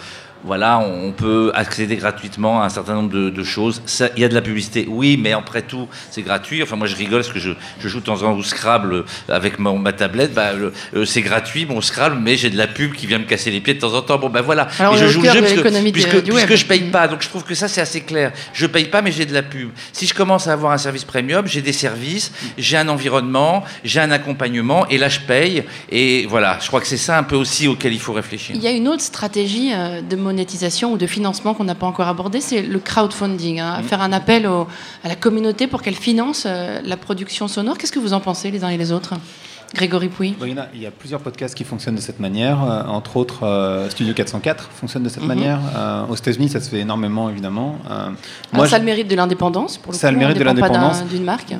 voilà, on peut accéder gratuitement à un certain nombre de, choses. Il y a de la publicité, oui, mais après tout, c'est gratuit. Enfin, moi, je rigole parce que je, joue de temps en temps au Scrabble avec ma, tablette. Bah, euh, c'est gratuit, mon Scrabble, mais j'ai de la pub qui vient me casser les pieds de temps en temps. Bon, ben voilà. Alors, je joue le jeu parce que, puisque, puisque je paye pas. Donc, je trouve que ça, c'est assez clair. Je paye pas, mais j'ai de la pub. Si je commence à avoir un service premium, j'ai des services, j'ai un environnement, j'ai un accompagnement, et là, je paye. Et voilà, je crois que c'est ça un peu aussi auquel il faut réfléchir. Il y a une autre stratégie euh, de monétisation ou de financement qu'on n'a pas encore abordé, c'est le crowdfunding, hein, faire un appel à la communauté pour qu'elle finance euh, la production sonore. Qu'est-ce que vous en pensez les uns et les autres? Grégory Pouy il, y a, il, y a, plusieurs podcasts qui fonctionnent de cette manière. Euh, entre autres, euh, Studio 404 fonctionne de cette mm -hmm. manière. Euh, aux États-Unis, ça se fait énormément, évidemment. moi, ça a le mérite de l'indépendance, pour le ça coup. Ça le mérite de l'indépendance. d'une marque.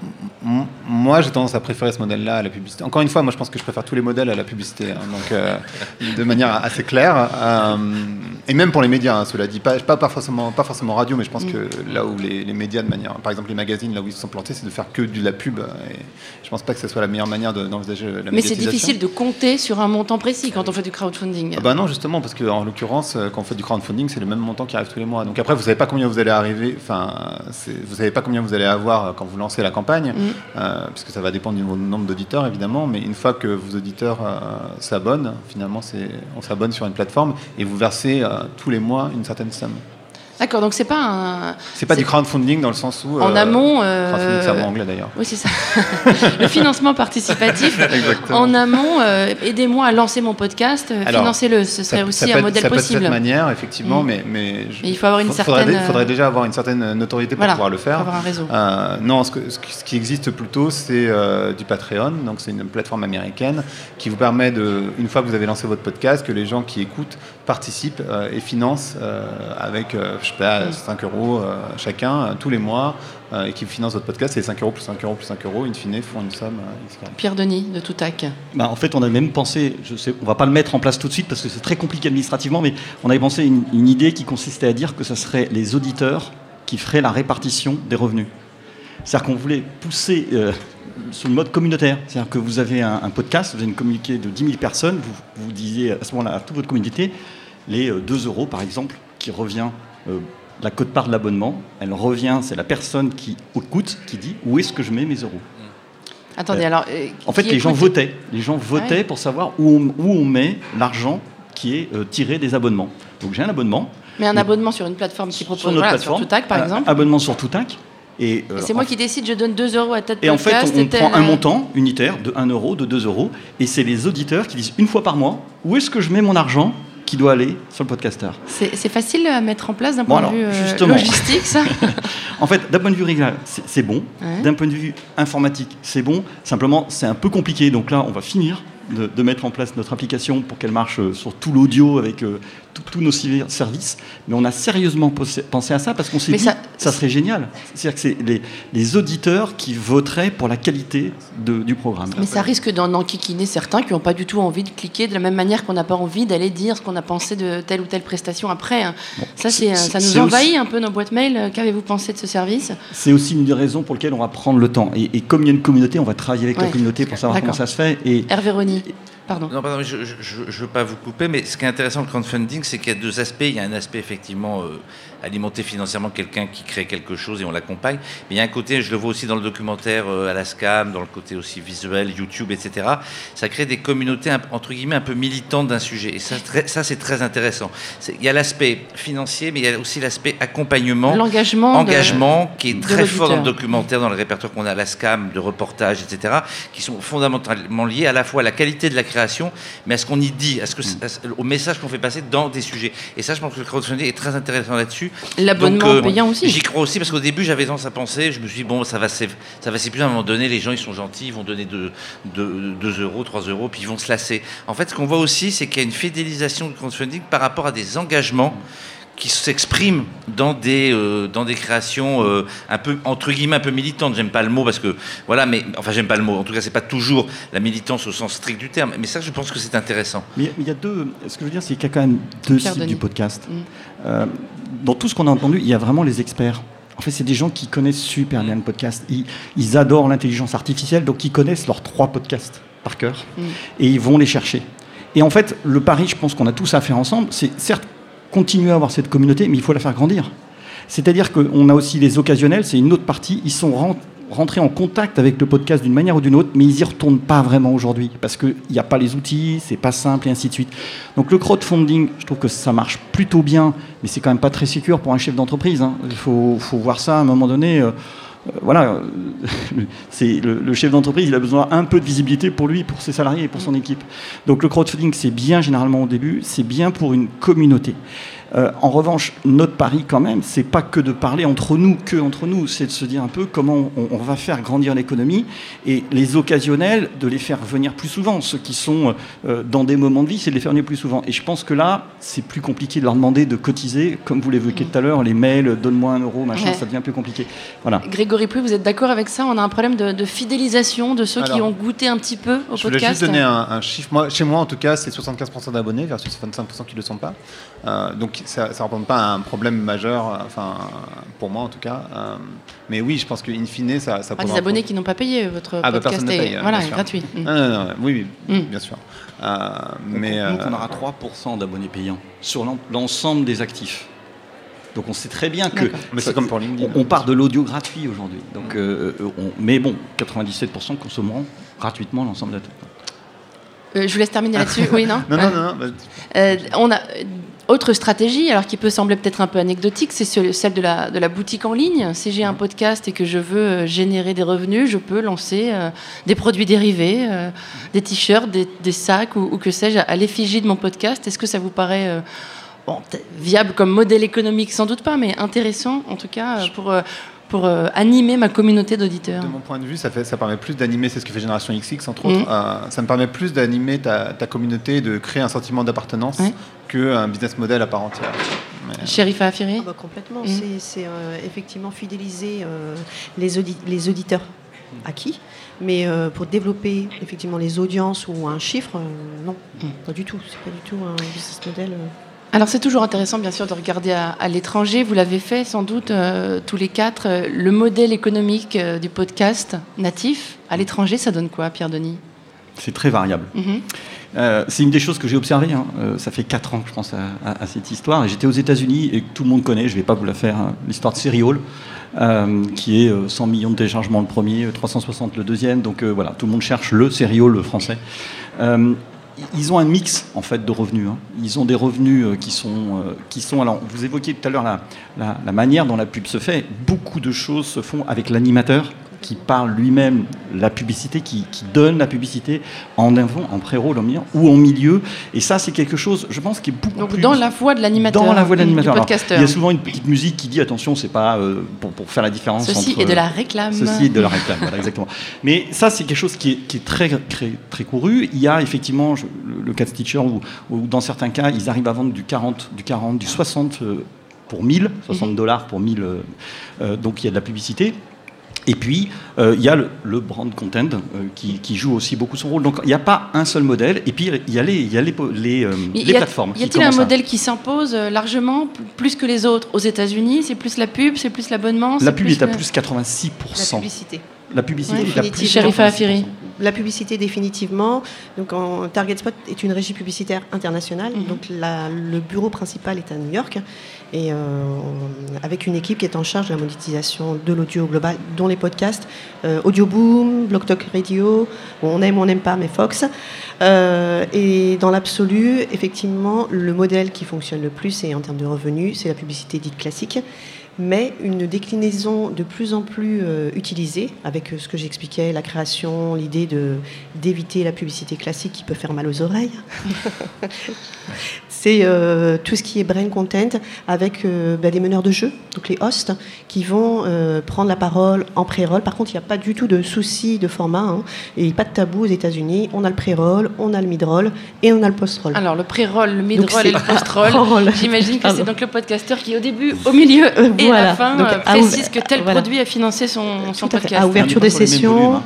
Moi, j'ai tendance à préférer ce modèle-là à la publicité. Encore une fois, moi, je pense que je préfère tous les modèles à la publicité. Hein, donc, de manière assez claire. et même pour les médias, hein, cela dit. Pas, pas, pas, forcément, pas forcément radio, mais je pense mm. que là où les, les, médias, de manière. Par exemple, les magazines, là où ils se sont plantés, c'est de faire que de la pub. Et je pense pas que ce soit la meilleure manière d'envisager de, la Mais c'est difficile de compter sur un montant précis quand on fait du crowdfunding. Ah bah non, justement, parce qu'en l'occurrence, quand on fait du crowdfunding, c'est le même montant qui arrive tous les mois. Donc après, vous savez pas combien vous allez arriver, enfin, vous savez pas combien vous allez avoir quand vous lancez la campagne, mm. euh, puisque ça va dépendre du nombre d'auditeurs, évidemment. Mais une fois que vos auditeurs euh, s'abonnent, finalement, on s'abonne sur une plateforme et vous versez euh, tous les mois une certaine somme. D'accord, donc c'est pas un. C'est pas du crowdfunding dans le sens où. En euh, amont. Euh, crowdfunding, c'est un mot anglais d'ailleurs. Oui, c'est ça. le financement participatif. Exactement. En amont, euh, aidez-moi à lancer mon podcast, financez-le. Ce serait ça, aussi ça un modèle ça possible. Peut être de cette manière, effectivement, Mm. mais. mais je- Mais il faut avoir une faudrait, certaine, faudrait déjà avoir une certaine notoriété pour Voilà, pouvoir le faire. avoir un réseau. Euh, non, ce, que- ce qui- existe plutôt, c'est euh, du Patreon. Donc, c'est une plateforme américaine qui vous permet de, une fois que vous avez lancé votre podcast, que les gens qui écoutent participent euh, et financent euh, avec, euh, je sais pas, 5 euros euh, chacun tous les mois euh, et qui financent votre podcast. C'est 5 euros plus 5 euros plus 5 euros. In fine, font une somme. euh. Pierre Denis de Toutac. Bah, en fait, on a même pensé, je sais, on va pas le mettre en place tout de suite parce que c'est très compliqué administrativement, mais on avait pensé une, une idée qui consistait à dire que ce serait les auditeurs qui feraient la répartition des revenus. C'est-à-dire qu'on voulait pousser euh, sur le mode communautaire. C'est-à-dire que vous avez un, un podcast, vous avez une communauté de 10 000 personnes, vous, vous disiez à ce moment-là à toute votre communauté, les euh, 2 euros par exemple, qui revient, euh, la cote-part de l'abonnement, elle revient, c'est la personne qui écoute, qui dit où est-ce que je mets mes euros. Attendez, Euh, alors. euh, En fait, les gens votaient. Les gens votaient Ouais. pour savoir où on, où on met l'argent qui est euh, tiré des abonnements. Donc j'ai un abonnement. Mais un Mais- abonnement sur une plateforme qui propose. sur notre voilà, plateforme. sur Toutac, par un exemple. Abonnement sur Toutac. Et, euh, Et c'est moi en- qui décide, je donne 2 euros à tête Et en fait, on, on prend un euh, montant unitaire de 1 euro, de 2 euros. Et c'est les auditeurs qui disent une fois par mois où est-ce que je mets mon argent qui doit aller sur le podcasteur. C'est facile à mettre en place d'un Bon, point alors, de vue euh, logistique, ça En fait, d'un point de vue régal, c'est c'est bon. Ouais. D'un point de vue informatique, c'est bon. Simplement, c'est un peu compliqué. Donc là, on va finir de, de mettre en place notre application pour qu'elle marche euh, sur tout l'audio avec euh, tous nos services. Mais on a sérieusement pensé à ça parce qu'on s'est dit ça- ça, serait génial. C'est-à-dire que c'est les, les auditeurs qui voteraient pour la qualité de- du programme. Mais ça risque d'en enquiquiner certains qui n'ont pas du tout envie de cliquer de la même manière qu'on n'a pas envie d'aller dire ce qu'on a pensé de telle ou telle prestation après. hein. ça, c'est, euh, ça nous aussi- envahit un peu nos boîtes mail. Qu'avez-vous pensé de ce service? C'est aussi une des raisons pour lesquelles on va prendre le temps. Et, et comme il y a une communauté, on va travailler avec la communauté pour savoir comment ça se fait. Et Hervé Rony, pardon. Non, pardon, je ne veux pas vous couper, mais ce qui est intéressant le crowdfunding, c'est qu'il y a deux aspects. Il y a un aspect effectivement euh, alimenter financièrement quelqu'un qui crée quelque chose et on l'accompagne. Mais il y a un côté, je le vois aussi dans le documentaire euh, à la SCAM, dans le côté aussi visuel, YouTube, etc. Ça crée des communautés un- entre guillemets un peu militantes d'un sujet. Et ça, très- ça c'est très intéressant. Il y a l'aspect financier, mais il y a aussi l'aspect accompagnement L'engagement. de- engagement qui est très fort dans le documentaire, dans le répertoire qu'on a à la SCAM, de reportages, etc., qui sont fondamentalement liés à la fois à la qualité de la création, mais à ce qu'on y dit, à ce que, à ce- au message qu'on fait passer dans des sujets. Et ça, je pense que le crowdfunding est très intéressant là-dessus. L'abonnement euh, payant aussi. J'y crois aussi parce qu'au début, j'avais tendance à penser, je me suis dit, bon, ça va ça va s'épuiser à un moment donné, les gens, ils sont gentils, ils vont donner 2 euros, 3 euros, puis ils vont se lasser. En fait, ce qu'on voit aussi, c'est qu'il y a une fidélisation du crowdfunding par rapport à des engagements qui s'expriment dans des euh, dans des créations euh, un peu entre guillemets un peu militantes j'aime pas le mot parce que voilà mais enfin j'aime pas le mot en tout cas c'est pas toujours la militance au sens strict du terme mais ça je pense que c'est intéressant Mais il y a deux. Ce que je veux dire, c'est qu'il y a quand même deux Pierre sites Denis. du podcast. Mm. Euh, dans tout ce qu'on a entendu, il y a vraiment les experts. En fait, c'est des gens qui connaissent super bien le podcast. Ils, ils adorent l'intelligence artificielle, donc ils connaissent leurs trois podcasts par cœur Mm. et ils vont les chercher. Et en fait, le pari, je pense qu'on a tous à faire ensemble, c'est certes continuer à avoir cette communauté, mais il faut la faire grandir. C'est-à-dire qu'on a aussi les occasionnels, c'est une autre partie. Ils sont ren- rentrés en contact avec le podcast d'une manière ou d'une autre, mais ils y retournent pas vraiment aujourd'hui parce qu'il n'y a pas les outils, c'est pas simple et ainsi de suite. Donc le crowdfunding, je trouve que ça marche plutôt bien, mais c'est quand même pas très sécure pour un chef d'entreprise. hein. Il faut, voir ça à un moment donné. euh, euh, voilà, c'est le, le chef d'entreprise, il a besoin un peu de visibilité pour lui, pour ses salariés et pour son équipe. Donc le crowdfunding, c'est bien généralement au début, c'est bien pour une communauté. Euh, en revanche, notre pari quand même, c'est pas que de parler entre nous, que entre nous, c'est de se dire un peu comment on, on va faire grandir l'économie et les occasionnels, de les faire venir plus souvent. Ceux qui sont euh, dans des moments de vie, c'est de les faire venir plus souvent. Et je pense que là, c'est plus compliqué de leur demander de cotiser, comme vous l'évoquiez tout à l'heure, les mails, donne-moi un euro, machin, Ouais. ça devient plus compliqué. Voilà. Grégory Pouy, vous êtes d'accord avec ça? On a un problème de, de fidélisation de ceux qui ont goûté un petit peu au Je voulais podcast. juste donner un, un chiffre. Moi, chez moi, en tout cas, c'est 75% d'abonnés versus 25% qui ne le sont pas. Euh, donc, ça ne représente pas un problème majeur, enfin, pour moi en tout cas. Euh, mais oui, je pense qu'in fine, ça, ça Ah, pose des abonnés qui n'ont pas payé votre Ah, bah, podcast est- paye, euh, voilà, bien est sûr. gratuit. Mm. Non, non, non, oui, oui, Mm. bien sûr. Euh, mais Donc, euh, on aura 3% d'abonnés payants sur l'en- l'ensemble des actifs. Donc on sait très bien que. Mais c'est comme pour LinkedIn. on, on part de l'audio gratuit aujourd'hui. Donc, euh, euh, on- mais bon, 97% consommeront gratuitement l'ensemble de la Euh, je vous laisse terminer là-dessus. Oui, non non, Ouais. non, non, non, bah, Euh, on a euh, autre stratégie, alors qui peut sembler peut-être un peu anecdotique, c'est ce- celle de la, de la boutique en ligne. Si j'ai un podcast et que je veux euh, générer des revenus, je peux lancer euh, des produits dérivés, euh, des t-shirts, des, des sacs ou, ou que sais-je à l'effigie de mon podcast. Est-ce que ça vous paraît euh, bon, viable comme modèle économique? Sans doute pas, mais intéressant en tout cas pour, pour euh, animer ma communauté d'auditeurs. De mon point de vue, ça, fait, ça permet plus d'animer, c'est ce que fait Génération XX entre Mhm. autres, euh, ça me permet plus d'animer ta, ta communauté, de créer un sentiment d'appartenance qu'un business model à part entière. Afiri Ah bah, complètement. Mm. C'est- euh, effectivement fidéliser euh, les, audi- les auditeurs acquis. Mais euh, pour développer effectivement les audiences ou un chiffre, euh, non, Mm. pas du tout. C'est pas du tout un business model. Alors c'est toujours intéressant bien sûr de regarder à, à l'étranger. Vous l'avez fait sans doute euh, tous les quatre. Euh, Le modèle économique euh, du podcast natif à l'étranger, ça donne quoi, Pierre Denis C'est très variable. Mhm. C'est une des choses que j'ai observées. hein. Ça fait 4 ans que je pense à, à- à cette histoire. Et j'étais aux États-Unis et tout le monde connaît, je ne vais pas vous la faire, hein, l'histoire de Serial, qui est euh, 100 millions de téléchargements le premier, euh, 360 le deuxième. Donc voilà, tout le monde cherche le Serial français. Ils ont un mix en fait de revenus. hein. Ils ont des revenus euh, qui sont, euh, qui sont. Alors, vous évoquiez tout à l'heure la, la- la manière dont la pub se fait. Beaucoup de choses se font avec l'animateur qui parle lui-même la publicité, qui, qui donne la publicité en avant, en pré-roll, en milieu ou en milieu. Et ça, c'est quelque chose, je pense, qui est beaucoup Donc plus dans la voix de l'animateur, dans la voix de l'animateur. Il y a souvent une petite musique qui dit attention, c'est pas euh, pour, pour faire la différence Ceci entre est de la réclame. Ceci est de la réclame, voilà, exactement. Mais ça, c'est quelque chose qui est, qui est très, très, très couru. Il y a effectivement je- le, le cas de Stitcher où, où dans certains cas, ils arrivent à vendre du 40, du 40, du 60 euh, pour 1000, 60 dollars pour 1000. euh, euh, donc il y a de la publicité. Et puis, euh, il y a le, le brand content euh, qui, qui joue aussi beaucoup son rôle. Donc, il n'y a pas un seul modèle. Et puis, il y a les, y a les, po- les, euh, Mais les y a- plateformes. Y a-t-il un à- modèle qui s'impose largement, plus que les autres Aux États-Unis, c'est plus la pub, c'est plus l'abonnement La pub est à plus 86%. La publicité. La publicité Ouais, plus Afiri. La publicité définitivement. Donc en, Target Spot est une régie publicitaire internationale. Mhm. Donc la- le bureau principal est à New York et euh, avec une équipe qui est en charge de la monétisation de l'audio global, dont les podcasts, euh, Audio Boom, Blog Talk Radio, bon, on aime ou on n'aime pas, mais Fox. Euh, et dans l'absolu, effectivement, le modèle qui fonctionne le plus et en termes de revenus, c'est la publicité dite classique mais une déclinaison de plus en plus euh, utilisée, avec euh, ce que j'expliquais, la création, l'idée d'éviter la publicité classique qui peut faire mal aux oreilles. C'est euh, tout ce qui est brain content avec euh, bah, des meneurs de jeu, donc les hosts, qui vont euh, prendre la parole en pré-roll. Par contre, il n'y a pas du tout de souci de format hein, et pas de tabou aux États-Unis. On a le pré-roll, on a le mid-roll et on a le post-roll. Alors le pré-roll, le mid-roll et le post-roll. Roll. J'imagine que c'est donc le podcasteur qui au début, au milieu Euh, et à la fin Donc, euh, à précise que tel voilà. produit a financé son, son podcast. À ouverture des sessions. hein.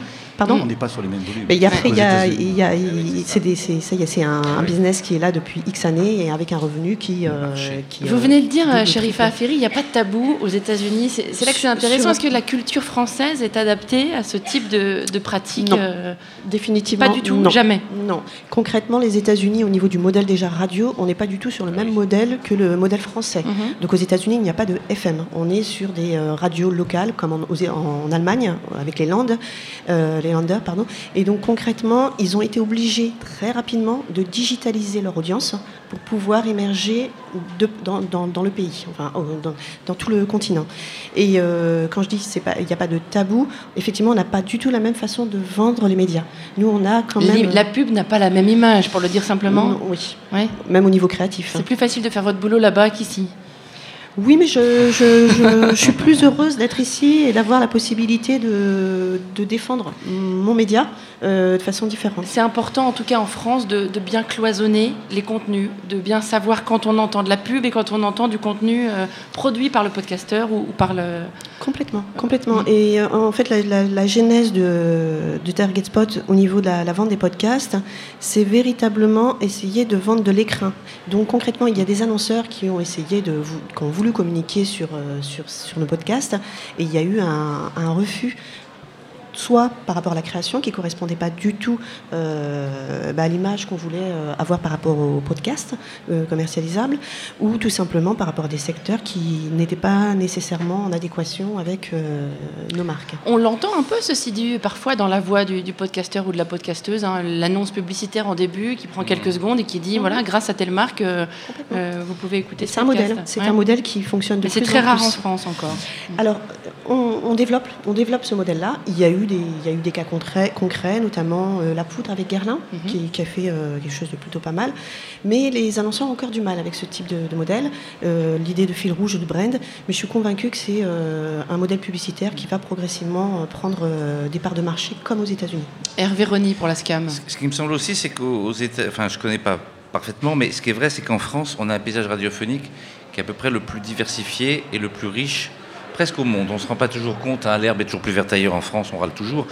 Pardon On n'est pas sur les mêmes volumes. Mais y a, y a, y a- c'est un, un business qui est là depuis X années et avec un revenu qui. euh, qui, Vous euh, venez de dire, double, euh, Sherifa. Afiri, il n'y a pas de tabou aux États-Unis. C'est là que c'est intéressant. Est-ce que la culture française est adaptée à ce type de, de pratique Non. euh, Définitivement. Pas du tout, non. jamais? Non. Concrètement, les États-Unis, au niveau du modèle déjà radio, on n'est pas du tout sur le même modèle que le modèle français. Mhm. Donc aux États-Unis, il n'y a pas de FM. On est sur des euh, radios locales, comme en, Allemagne, avec les Landes, euh, les Pardon. Et donc concrètement, ils ont été obligés très rapidement de digitaliser leur audience pour pouvoir émerger de, dans, dans, dans, le pays, enfin dans, dans, tout le continent. Et euh, quand je dis qu'il n'y a pas de tabou, effectivement, on n'a pas du tout la même façon de vendre les médias. Nous, on a quand même... La pub n'a pas la même image, pour le dire simplement. Non, oui, ouais. même au niveau créatif. C'est hein. plus facile de faire votre boulot là-bas qu'ici. Oui, mais je, je, je, suis plus heureuse d'être ici et d'avoir la possibilité de, de, défendre mon média euh, de façon différente. C'est important, en tout cas en France, de, bien cloisonner les contenus, de bien savoir quand on entend de la pub et quand on entend du contenu euh, produit par le podcasteur ou, par le... Complètement, complètement. Et euh, en fait, la, genèse de, de, Target Spot au niveau de la, vente des podcasts, c'est véritablement essayer de vendre de l'écrin. Donc concrètement, il y a des annonceurs qui ont essayé de qui ont voulu communiquer sur, euh, sur, sur nos podcasts et il y a eu un refus soit par rapport à la création qui ne correspondait pas du tout euh, bah, à l'image qu'on voulait euh, avoir par rapport au podcast euh, commercialisable, ou tout simplement par rapport à des secteurs qui n'étaient pas nécessairement en adéquation avec euh, nos marques. On l'entend un peu, ceci dit, parfois dans la voix du, du podcasteur ou de la podcasteuse, hein, l'annonce publicitaire en début qui prend quelques secondes et qui dit, mmh. voilà, grâce à telle marque, euh, vous pouvez écouter C'est un modèle, c'est ouais. un modèle qui fonctionne de Mais c'est très rare en France encore. Alors, on, on, développe, on développe ce modèle-là. Il y a eu des, il y a eu des cas concrets, concrets notamment euh, la poudre avec Guerlain, mm -hmm. qui, qui, a fait euh, quelque chose de plutôt pas mal. Mais les annonceurs ont encore du mal avec ce type de, de modèle, euh, l'idée de fil rouge ou de brand. Mais je suis convaincue que c'est un modèle publicitaire qui va progressivement prendre des parts de marché comme aux États-Unis. Hervé Rony pour la SCAM. Ce qui me semble aussi, c'est qu'aux États, enfin, je connais pas parfaitement, mais ce qui est vrai, c'est qu'en France, on a un paysage radiophonique qui est à peu près le plus diversifié et le plus riche presque au monde. On ne se rend pas toujours compte, hein, l'herbe est toujours plus verte ailleurs en France, on râle toujours.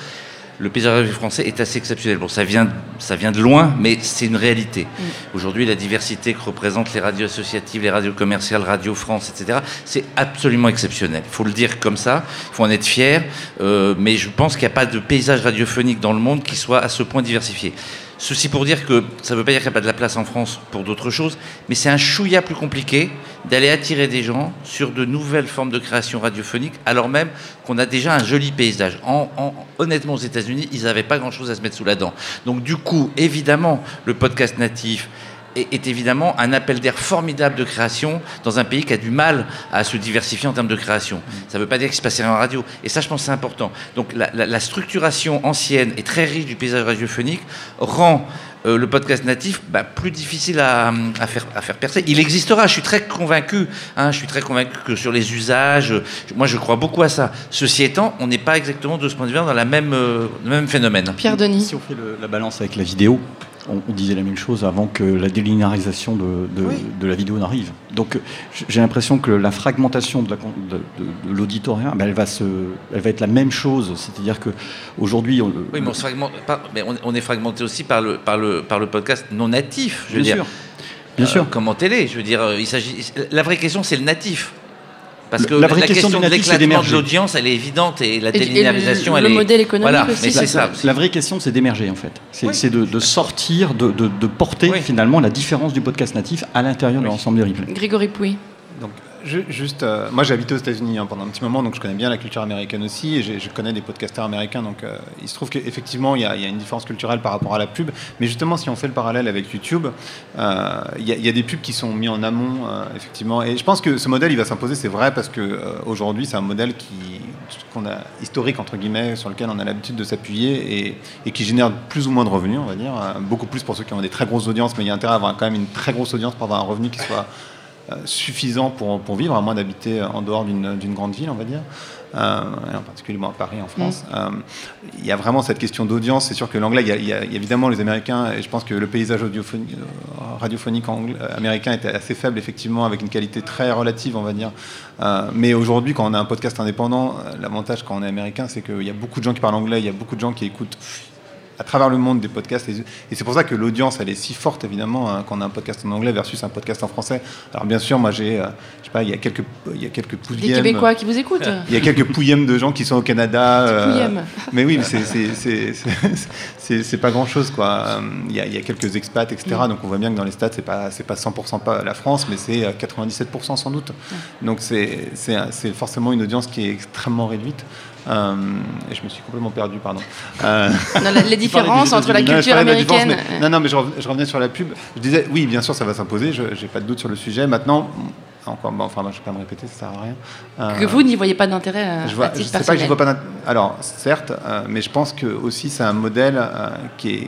Le paysage français est assez exceptionnel. Bon, ça vient, ça vient de loin, mais c'est une réalité. Mm. Aujourd'hui, la diversité que représentent les radios associatives, les radios commerciales, Radio France, etc., c'est absolument exceptionnel. Il faut le dire comme ça, il faut en être fier, euh, mais je pense qu'il n'y a pas de paysage radiophonique dans le monde qui soit à ce point diversifié. Ceci pour dire que ça ne veut pas dire qu'il n'y a pas de la place en France pour d'autres choses, mais c'est un chouïa plus compliqué d'aller attirer des gens sur de nouvelles formes de création radiophonique, alors même qu'on a déjà un joli paysage. En, en, honnêtement, aux États-Unis, ils n'avaient pas grand-chose à se mettre sous la dent. Donc du coup, évidemment, le podcast natif, est évidemment un appel d'air formidable de création dans un pays qui a du mal à se diversifier en termes de création. Ça ne veut pas dire qu'il se passe rien en radio. Et ça, je pense, c'est important. Donc la, la, la, structuration ancienne et très riche du paysage radiophonique rend euh, le podcast natif bah, plus difficile à, à, faire, à faire percer. Il existera, je suis très convaincu. Hein, je suis très convaincu que sur les usages, moi je crois beaucoup à ça. Ceci étant, on n'est pas exactement de ce point de vue dans la même, euh, le même phénomène. Pierre Denis. Si on fait le, la balance avec la vidéo, on, on, disait la même chose avant que la délinéarisation de, de, oui. de la vidéo n'arrive. Donc j'ai l'impression que la fragmentation de l'auditorat, ben, elle, va elle va être la même chose. C'est-à-dire qu'aujourd'hui... Oui, mais, on, fragmente, mais on, on, est fragmenté aussi par le, par le, par le podcast non natif, je veux Bien dire. Sûr. Bien euh, sûr. Comme en télé, je veux dire, il s'agit. La vraie question, c'est le natif. Parce que la, vraie la question, question de l'éclatement de l'audience, elle est évidente et la délinéarisation, elle est. Le modèle économique voilà, aussi. mais c'est ça. La vraie question, c'est d'émerger en fait. C'est oui. de, de, sortir, de, de, de porter oui. finalement la différence du podcast natif à l'intérieur oui. de l'ensemble des replays. Grégory Pouy. Donc, juste, euh, moi j'ai habité aux États-Unis hein, pendant un petit moment, donc je connais bien la culture américaine aussi, et je connais des podcasteurs américains, donc euh, il se trouve qu'effectivement il y, a une différence culturelle par rapport à la pub, mais justement si on fait le parallèle avec YouTube, euh, il y, a des pubs qui sont mis en amont, effectivement, et je pense que ce modèle il va s'imposer, c'est vrai, parce qu'aujourd'hui c'est un modèle qui qu'on a historique entre guillemets sur lequel on a l'habitude de s'appuyer et, et, qui génère plus ou moins de revenus on va dire beaucoup plus pour ceux qui ont des très grosses audiences mais il y a intérêt à avoir quand même une très grosse audience pour avoir un revenu qui soit suffisant pour, pour vivre, à moins d'habiter en dehors d'une grande ville, on va dire. Euh, en particulier à Paris, en France. Mm. Euh, il y a vraiment cette question d'audience. C'est sûr que l'anglais, il, y a évidemment les Américains, et je pense que le paysage radiophonique, radiophonique anglais, américain était assez faible, effectivement, avec une qualité très relative, on va dire. Euh, mais aujourd'hui, quand on a un podcast indépendant, l'avantage quand on est américain, c'est qu'il y a beaucoup de gens qui parlent anglais, il y a beaucoup de gens qui écoutent à travers le monde des podcasts. Et, c'est pour ça que l'audience, elle est si forte, évidemment, hein, quand on a un podcast en anglais versus un podcast en français. Alors, bien sûr, moi, j'ai, euh, je sais pas, il y a quelques, il y a quelques Des pouillèmes. Québécois qui vous écoutent. Il y a quelques pouillèmes de gens qui sont au Canada. euh, mais oui, mais c'est- c'est- c'est- c'est- c'est c'est pas grand-chose, quoi. Euh, Il y, a, il y a quelques expats, etc. Mm. Donc on voit bien que dans les stats, c'est pas, c'est pas 100% pas la France, mais c'est euh, 97% sans doute. Donc c'est c'est- c'est forcément une audience qui est extrêmement réduite. Euh, et je me suis complètement perdu, pardon. Euh, Non, la- les différences entre la. Non, culture parlais de la américaine. mais- non, non, mais je, rev- je revenais sur la pub. Je disais, oui, bien sûr, ça va s'imposer. Je n'ai pas de doute sur le sujet. Maintenant, encore, bon, enfin, je ne vais pas me répéter, ça sert à rien. Euh, Que vous n'y voyez pas d'intérêt euh, je titre sais pas que je vois pas. d'int- Alors, certes, euh, mais je pense que aussi c'est un modèle euh, qui est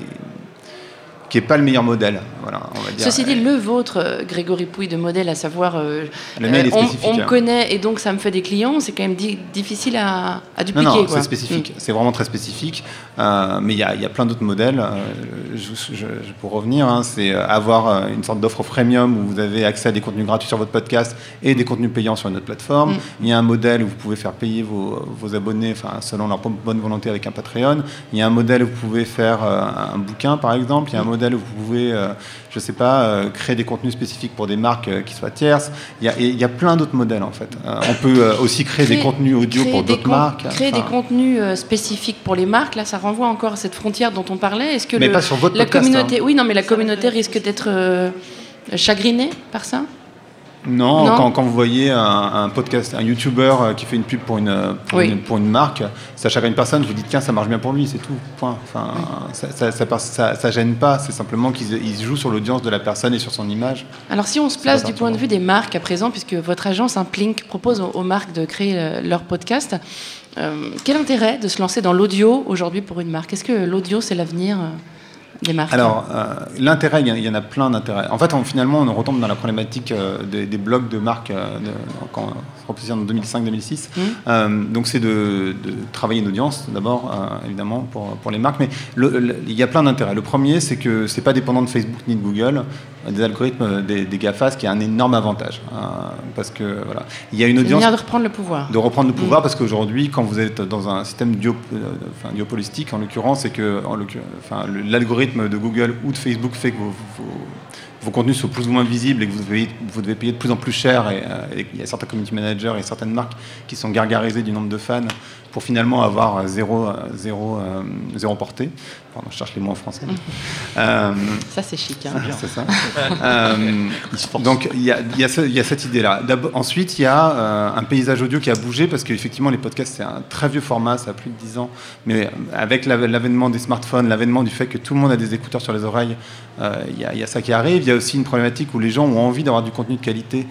qui est pas le meilleur modèle. Voilà, on va dire. Ceci dit, le vôtre, euh, Grégory Pouille, de modèle, à savoir, euh, Le est on, on hein. connaît et donc ça me fait des clients, c'est quand même di- difficile à, dupliquer. non, c'est spécifique. C'est vraiment très spécifique. Euh, mais il y, a- il y a plein d'autres modèles. Euh, je- je- pour revenir, hein, c'est euh, avoir euh, une sorte d'offre freemium où vous avez accès à des contenus gratuits sur votre podcast et des contenus payants sur une autre plateforme. Mm. Il y a un modèle où vous pouvez faire payer vos, vos abonnés, selon leur bonne volonté avec un Patreon. Il y a un modèle où vous pouvez faire euh, un bouquin, par exemple. Il y a un Mm. Modèle où vous pouvez, euh, je sais pas, euh, créer des contenus spécifiques pour des marques euh, qui soient tierces. Il y a, et il y a plein d'autres modèles en fait. Euh, on peut euh, aussi créer, des contenus audio pour des d'autres con- marques. Créer des contenus euh, spécifiques pour les marques, là, ça renvoie encore à cette frontière dont on parlait. Est-ce que Mais le- pas sur votre la podcast, communauté, hein. oui, non, mais la communauté risque d'être euh, chagrinée par ça? Non, Non. Quand, quand vous voyez un, un podcast, un YouTuber euh, qui fait une pub pour une, pour, Oui. une, pour une marque, ça chagrine personne, vous dites tiens ça marche bien pour lui, c'est tout. Point. Enfin, ça, ça, ça, ça- ça gêne pas, c'est simplement qu'ils ils jouent sur l'audience de la personne et sur son image. Alors si on se place du point de vue des marques à présent, puisque votre agence Implink propose aux, marques de créer euh, leur podcast, euh, quel intérêt de se lancer dans l'audio aujourd'hui pour une marque? Est-ce que l'audio c'est l'avenir? Des marques Alors, euh, l'intérêt, il y, en a plein d'intérêts. En fait, on- finalement, on retombe dans la problématique euh, des, des blogs de marques euh, de- quand on se en 2005-2006. Mhm. Euh, donc, c'est de, de travailler une audience, d'abord, évidemment, pour, pour les marques. Mais le- le- il y a plein d'intérêts. Le premier, c'est que c'est pas dépendant de Facebook ni de Google, des algorithmes des, des GAFA, ce qui est un énorme avantage. parce que, voilà, il y a une audience de reprendre le pouvoir. de reprendre le pouvoir parce qu'aujourd'hui, quand vous êtes dans un système euh, enfin, duopolistique, en l'occurrence, c'est que le- de Google ou de Facebook fait que vos, contenus sont plus ou moins visibles et que vous devez, payer de plus en plus cher. Et, euh, il y a certains community managers et certaines marques qui sont gargarisés du nombre de fans pour finalement avoir zéro, zéro, euh, zéro portée. Pardon, je cherche les mots en français. Euh, Ça c'est chic. hein. c'est ça. Euh, donc il y a, il y a ce- il y a cette idée-là. Ensuite, il y a euh, un paysage audio qui a bougé parce qu'effectivement, les podcasts, c'est un très vieux format, ça a plus de 10 ans. Mais avec l'avènement des smartphones, l'avènement du fait que tout le monde a des écouteurs sur les oreilles, euh, il y, a- il y a ça qui arrive. Il y a aussi une problématique où les gens ont envie d'avoir du contenu de qualité euh,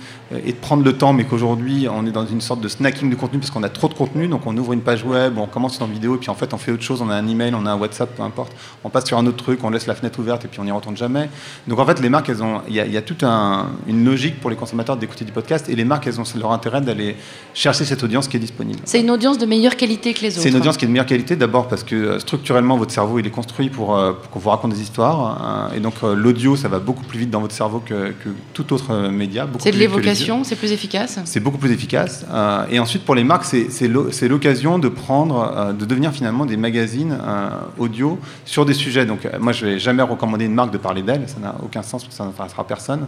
et de prendre le temps, mais qu'aujourd'hui, on est dans une sorte de snacking de contenu parce qu'on a trop de contenu. Donc on ouvre une page web, on commence une vidéo, et puis en fait, on fait autre chose. On a un email, on a un WhatsApp, peu importe. On passe sur un autre truc, on laisse la fenêtre ouverte et puis on n'y retourne jamais. Donc en fait, les marques, elles ont, il y a, il y a toute un- une logique pour les consommateurs d'écouter du podcast et les marques, elles ont leur intérêt d'aller chercher cette audience qui est disponible. C'est une audience de meilleure qualité que les autres. C'est une audience qui est de meilleure qualité d'abord parce que euh, structurellement votre cerveau il est construit pour, euh, pour qu'on vous raconte des histoires euh, et donc euh, l'audio ça va beaucoup plus vite dans votre cerveau que, que tout autre euh, média. C'est de plus c'est plus efficace. C'est beaucoup plus efficace. Euh, et ensuite, pour les marques, c'est c'est l'o- c'est l'occasion de prendre, euh, de devenir finalement des magazines euh, audio sur des sujets. Donc, moi, je vais jamais recommander une marque de parler d'elle. Ça n'a aucun sens parce que ça n'intéressera personne.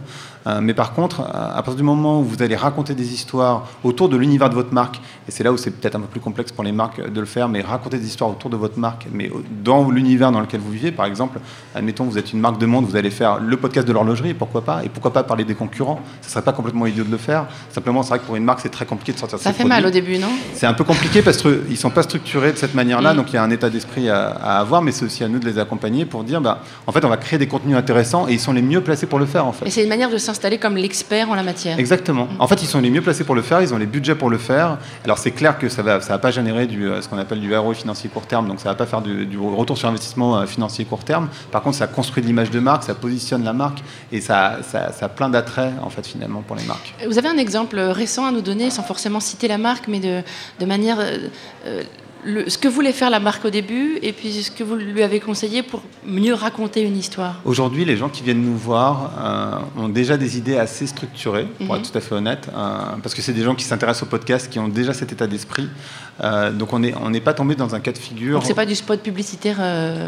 Mais par contre, à partir du moment où vous allez raconter des histoires autour de l'univers de votre marque, et c'est là où c'est peut-être un peu plus complexe pour les marques de le faire, mais raconter des histoires autour de votre marque, mais dans l'univers dans lequel vous vivez, par exemple, admettons, vous êtes une marque de monde, vous allez faire le podcast de l'horlogerie, pourquoi pas Et pourquoi pas parler des concurrents Ce serait pas complètement idiot de le faire. Simplement, c'est vrai que pour une marque, c'est très compliqué de sortir Ça ses fait mal au produits. début, non? C'est un peu compliqué parce qu'ils sont pas structurés de cette manière-là, Mm. donc il y a un état d'esprit à, à avoir, mais c'est aussi à nous de les accompagner pour dire, bah, en fait, on va créer des contenus intéressants et ils sont les mieux placés pour le faire, en fait. Et c'est une manière de s'installer comme l'expert en la matière. Exactement. En fait, ils sont les mieux placés pour le faire, ils ont les budgets pour le faire. Alors, c'est clair que ça va, ça va pas générer du, euh, ce qu'on appelle du ROI financier court terme, donc ça va pas faire du, du retour sur investissement euh, financier court terme. Par contre, ça construit de l'image de marque, ça positionne la marque et ça, ça, ça a plein d'attraits, en fait, finalement, pour les marques. Vous avez un exemple récent à nous donner, sans forcément citer la marque, mais de, manière. euh, euh, le- ce que voulait faire la marque au début et puis ce que vous lui avez conseillé pour mieux raconter une histoire. Aujourd'hui, les gens qui viennent nous voir euh, ont déjà des idées assez structurées, pour Mhm. être tout à fait honnête, euh, parce que c'est des gens qui s'intéressent au podcast, qui ont déjà cet état d'esprit. Euh, donc on n'est on pas tombé dans un cas de figure. Donc c'est pas du spot publicitaire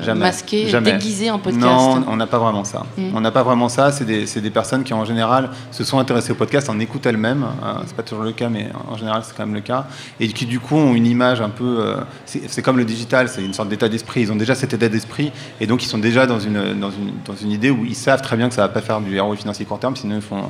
Jamais. masqué, Jamais. déguisé en podcast. Non, on n'a pas vraiment ça. Mm. On n'a pas vraiment ça. C'est des, des personnes qui, en général, se sont intéressées au podcast, en écoutent elles-mêmes. C'est pas toujours le cas, mais en général, c'est quand même le cas. Et qui, du coup, ont une image un peu. Euh, c'est comme le digital, c'est une sorte d'état d'esprit. Ils ont déjà cet état d'esprit. Et donc, ils sont déjà dans une, dans, une, dans une idée où ils savent très bien que ça va pas faire du ROI financier court terme, sinon ils font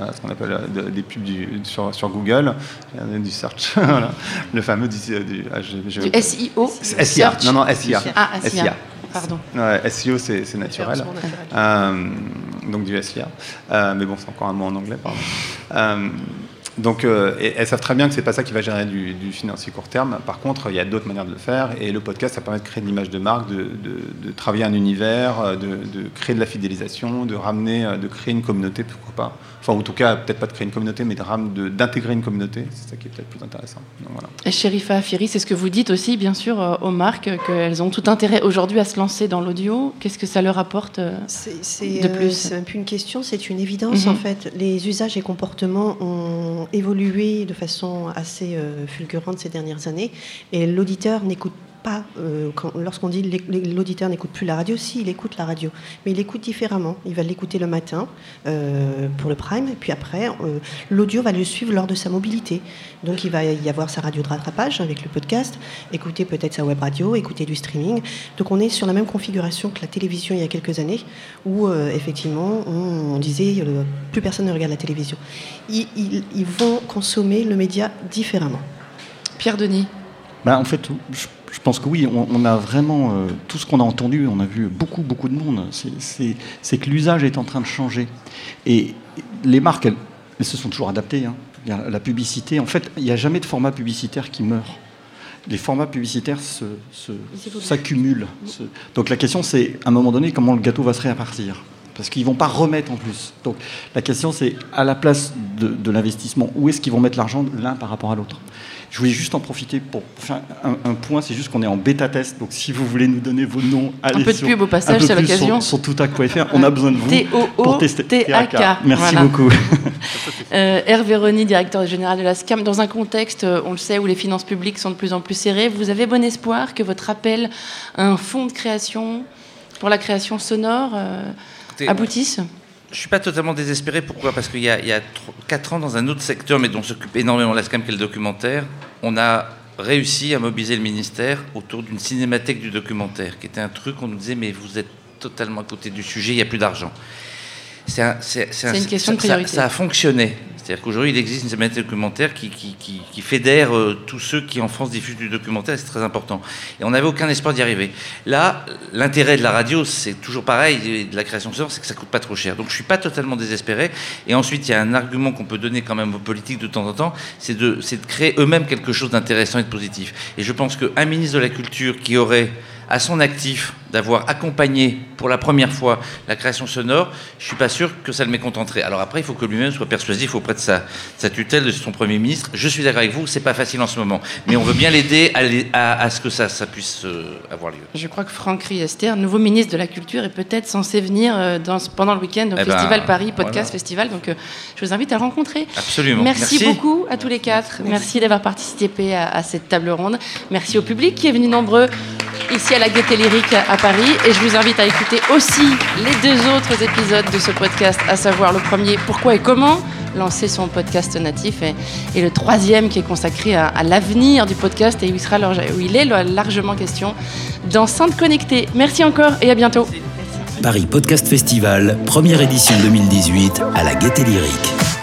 euh, ce qu'on appelle euh, de- des pubs du- sur, sur Google, euh, du search. voilà. Le fameux du. du- ah, je- je- Du SEO. SIA. Non, non, SIA. Ah, SIA. SIA. Pardon. Ouais, SEO, c'est naturel. Euh, donc du SIA. Euh, mais bon, c'est encore un mot en anglais, pardon. Donc, euh, et- elles savent très bien que c'est pas ça qui va générer du, du financier court terme. Par contre, il y a d'autres manières de le faire. Et le podcast, ça permet de créer une image de marque, de, de- de travailler un univers, euh, de, de créer de la fidélisation, de ramener, euh, de créer une communauté, pourquoi pas. Enfin, en tout cas, peut-être pas de créer une communauté, mais de de- d'intégrer une communauté. C'est ça qui est peut-être plus intéressant. Donc, voilà. Et Sherifa Afiri, c'est ce que vous dites aussi, bien sûr, aux marques, qu'elles ont tout intérêt aujourd'hui à se lancer dans l'audio. Qu'est-ce que ça leur apporte C'est c'est, De euh, plus. c'est même plus une question, c'est une évidence Mhm. en fait. Les usages et comportements ont évolué de façon assez euh, fulgurante ces dernières années. Et l'auditeur n'écoute pas, euh, quand- lorsqu'on dit l'auditeur n'écoute plus la radio, si, il écoute la radio, mais il écoute différemment. Il va l'écouter le matin euh, pour le prime, et puis après, euh, l'audio va le suivre lors de sa mobilité. Donc il va y avoir sa radio de rattrapage avec le podcast, écouter peut-être sa web radio, écouter du streaming. Donc on est sur la même configuration que la télévision il y a quelques années, où euh, effectivement on, on disait euh, plus personne ne regarde la télévision. Ils, ils- ils vont consommer le média différemment. Pierre Denis Bah, en fait, je, je pense que oui, on, on a vraiment euh, tout ce qu'on a entendu, on a vu beaucoup, beaucoup de monde. C'est- que l'usage est en train de changer. Et les marques, elles, elles se sont toujours adaptées. hein. La publicité, en fait, il n'y a jamais de format publicitaire qui meurt. Les formats publicitaires se- s'accumulent. Se- Donc la question, c'est, à un moment donné, comment le gâteau va se répartir? Parce qu'ils ne vont pas remettre en plus. Donc la question, c'est à la place de, de l'investissement, où est-ce qu'ils vont mettre l'argent l'un par rapport à l'autre? Je voulais juste en profiter pour faire un, un point, c'est juste qu'on est en bêta-test, donc si vous voulez nous donner vos noms, allez peu de sur, pub au passage, un c'est l'occasion. Sur, sur toutac.fr, on a besoin de vous pour tester. T-O-O-T-A-K. Merci Voilà. beaucoup. Euh, Hervé Rony, directeur général de la SCAM, dans un contexte, euh, on le sait, où les finances publiques sont de plus en plus serrées, vous avez bon espoir que votre appel à un fonds de création pour la création sonore euh, Écoutez, aboutisse? Je suis pas totalement désespéré. Pourquoi? Parce qu'il y a, il y a 4 ans, dans un autre secteur, mais dont s'occupe énormément la SCAM, qui est le documentaire, on a réussi à mobiliser le ministère autour d'une cinémathèque du documentaire, qui était un truc, on nous disait, mais vous êtes totalement à côté du sujet, il n'y a plus d'argent. C'est un- c'est- c'est un- une question de priorité. Ça, ça a fonctionné. C'est-à-dire qu'aujourd'hui, il existe une cinémathèque documentaire qui, qui, qui- qui fédère euh, tous ceux qui en France diffusent du documentaire, c'est très important. Et on n'avait aucun espoir d'y arriver. Là, l'intérêt de la radio, c'est toujours pareil, et de la création sonore, c'est que ça coûte pas trop cher. Donc je suis pas totalement désespéré. Et ensuite, il y a un argument qu'on peut donner quand même aux politiques de temps en temps, c'est de, c'est de créer eux-mêmes quelque chose d'intéressant et de positif. Et je pense qu'un ministre de la Culture qui aurait à son actif d'avoir accompagné pour la première fois la création sonore, je suis pas sûr que ça le mécontenterait. Alors après, il faut que lui-même soit persuasif auprès de sa, sa tutelle, de son Premier ministre. Je suis d'accord avec vous, c'est pas facile en ce moment. Mais on veut bien l'aider à, l'ai- à- à ce que ça, ça puisse euh, avoir lieu. Je crois que Franck Riester, nouveau ministre de la Culture, est peut-être censé venir euh, dans pendant le week-end au Eh ben, Festival Paris Podcast voilà. Festival. Donc euh, je vous invite à le rencontrer. Absolument. Merci, beaucoup à tous les quatre. Merci, d'avoir participé à, à cette table ronde. Merci au public qui est venu nombreux ici à la Gaieté Lyrique à Paris. Et je vous invite à écouter aussi les deux autres épisodes de ce podcast, à savoir le premier Pourquoi et comment lancer son podcast natif et, le troisième qui est consacré à, l'avenir du podcast et où il, est largement question d'enceinte connectée. Merci encore et à bientôt. Paris Podcast Festival, première édition 2018 à la Gaieté Lyrique.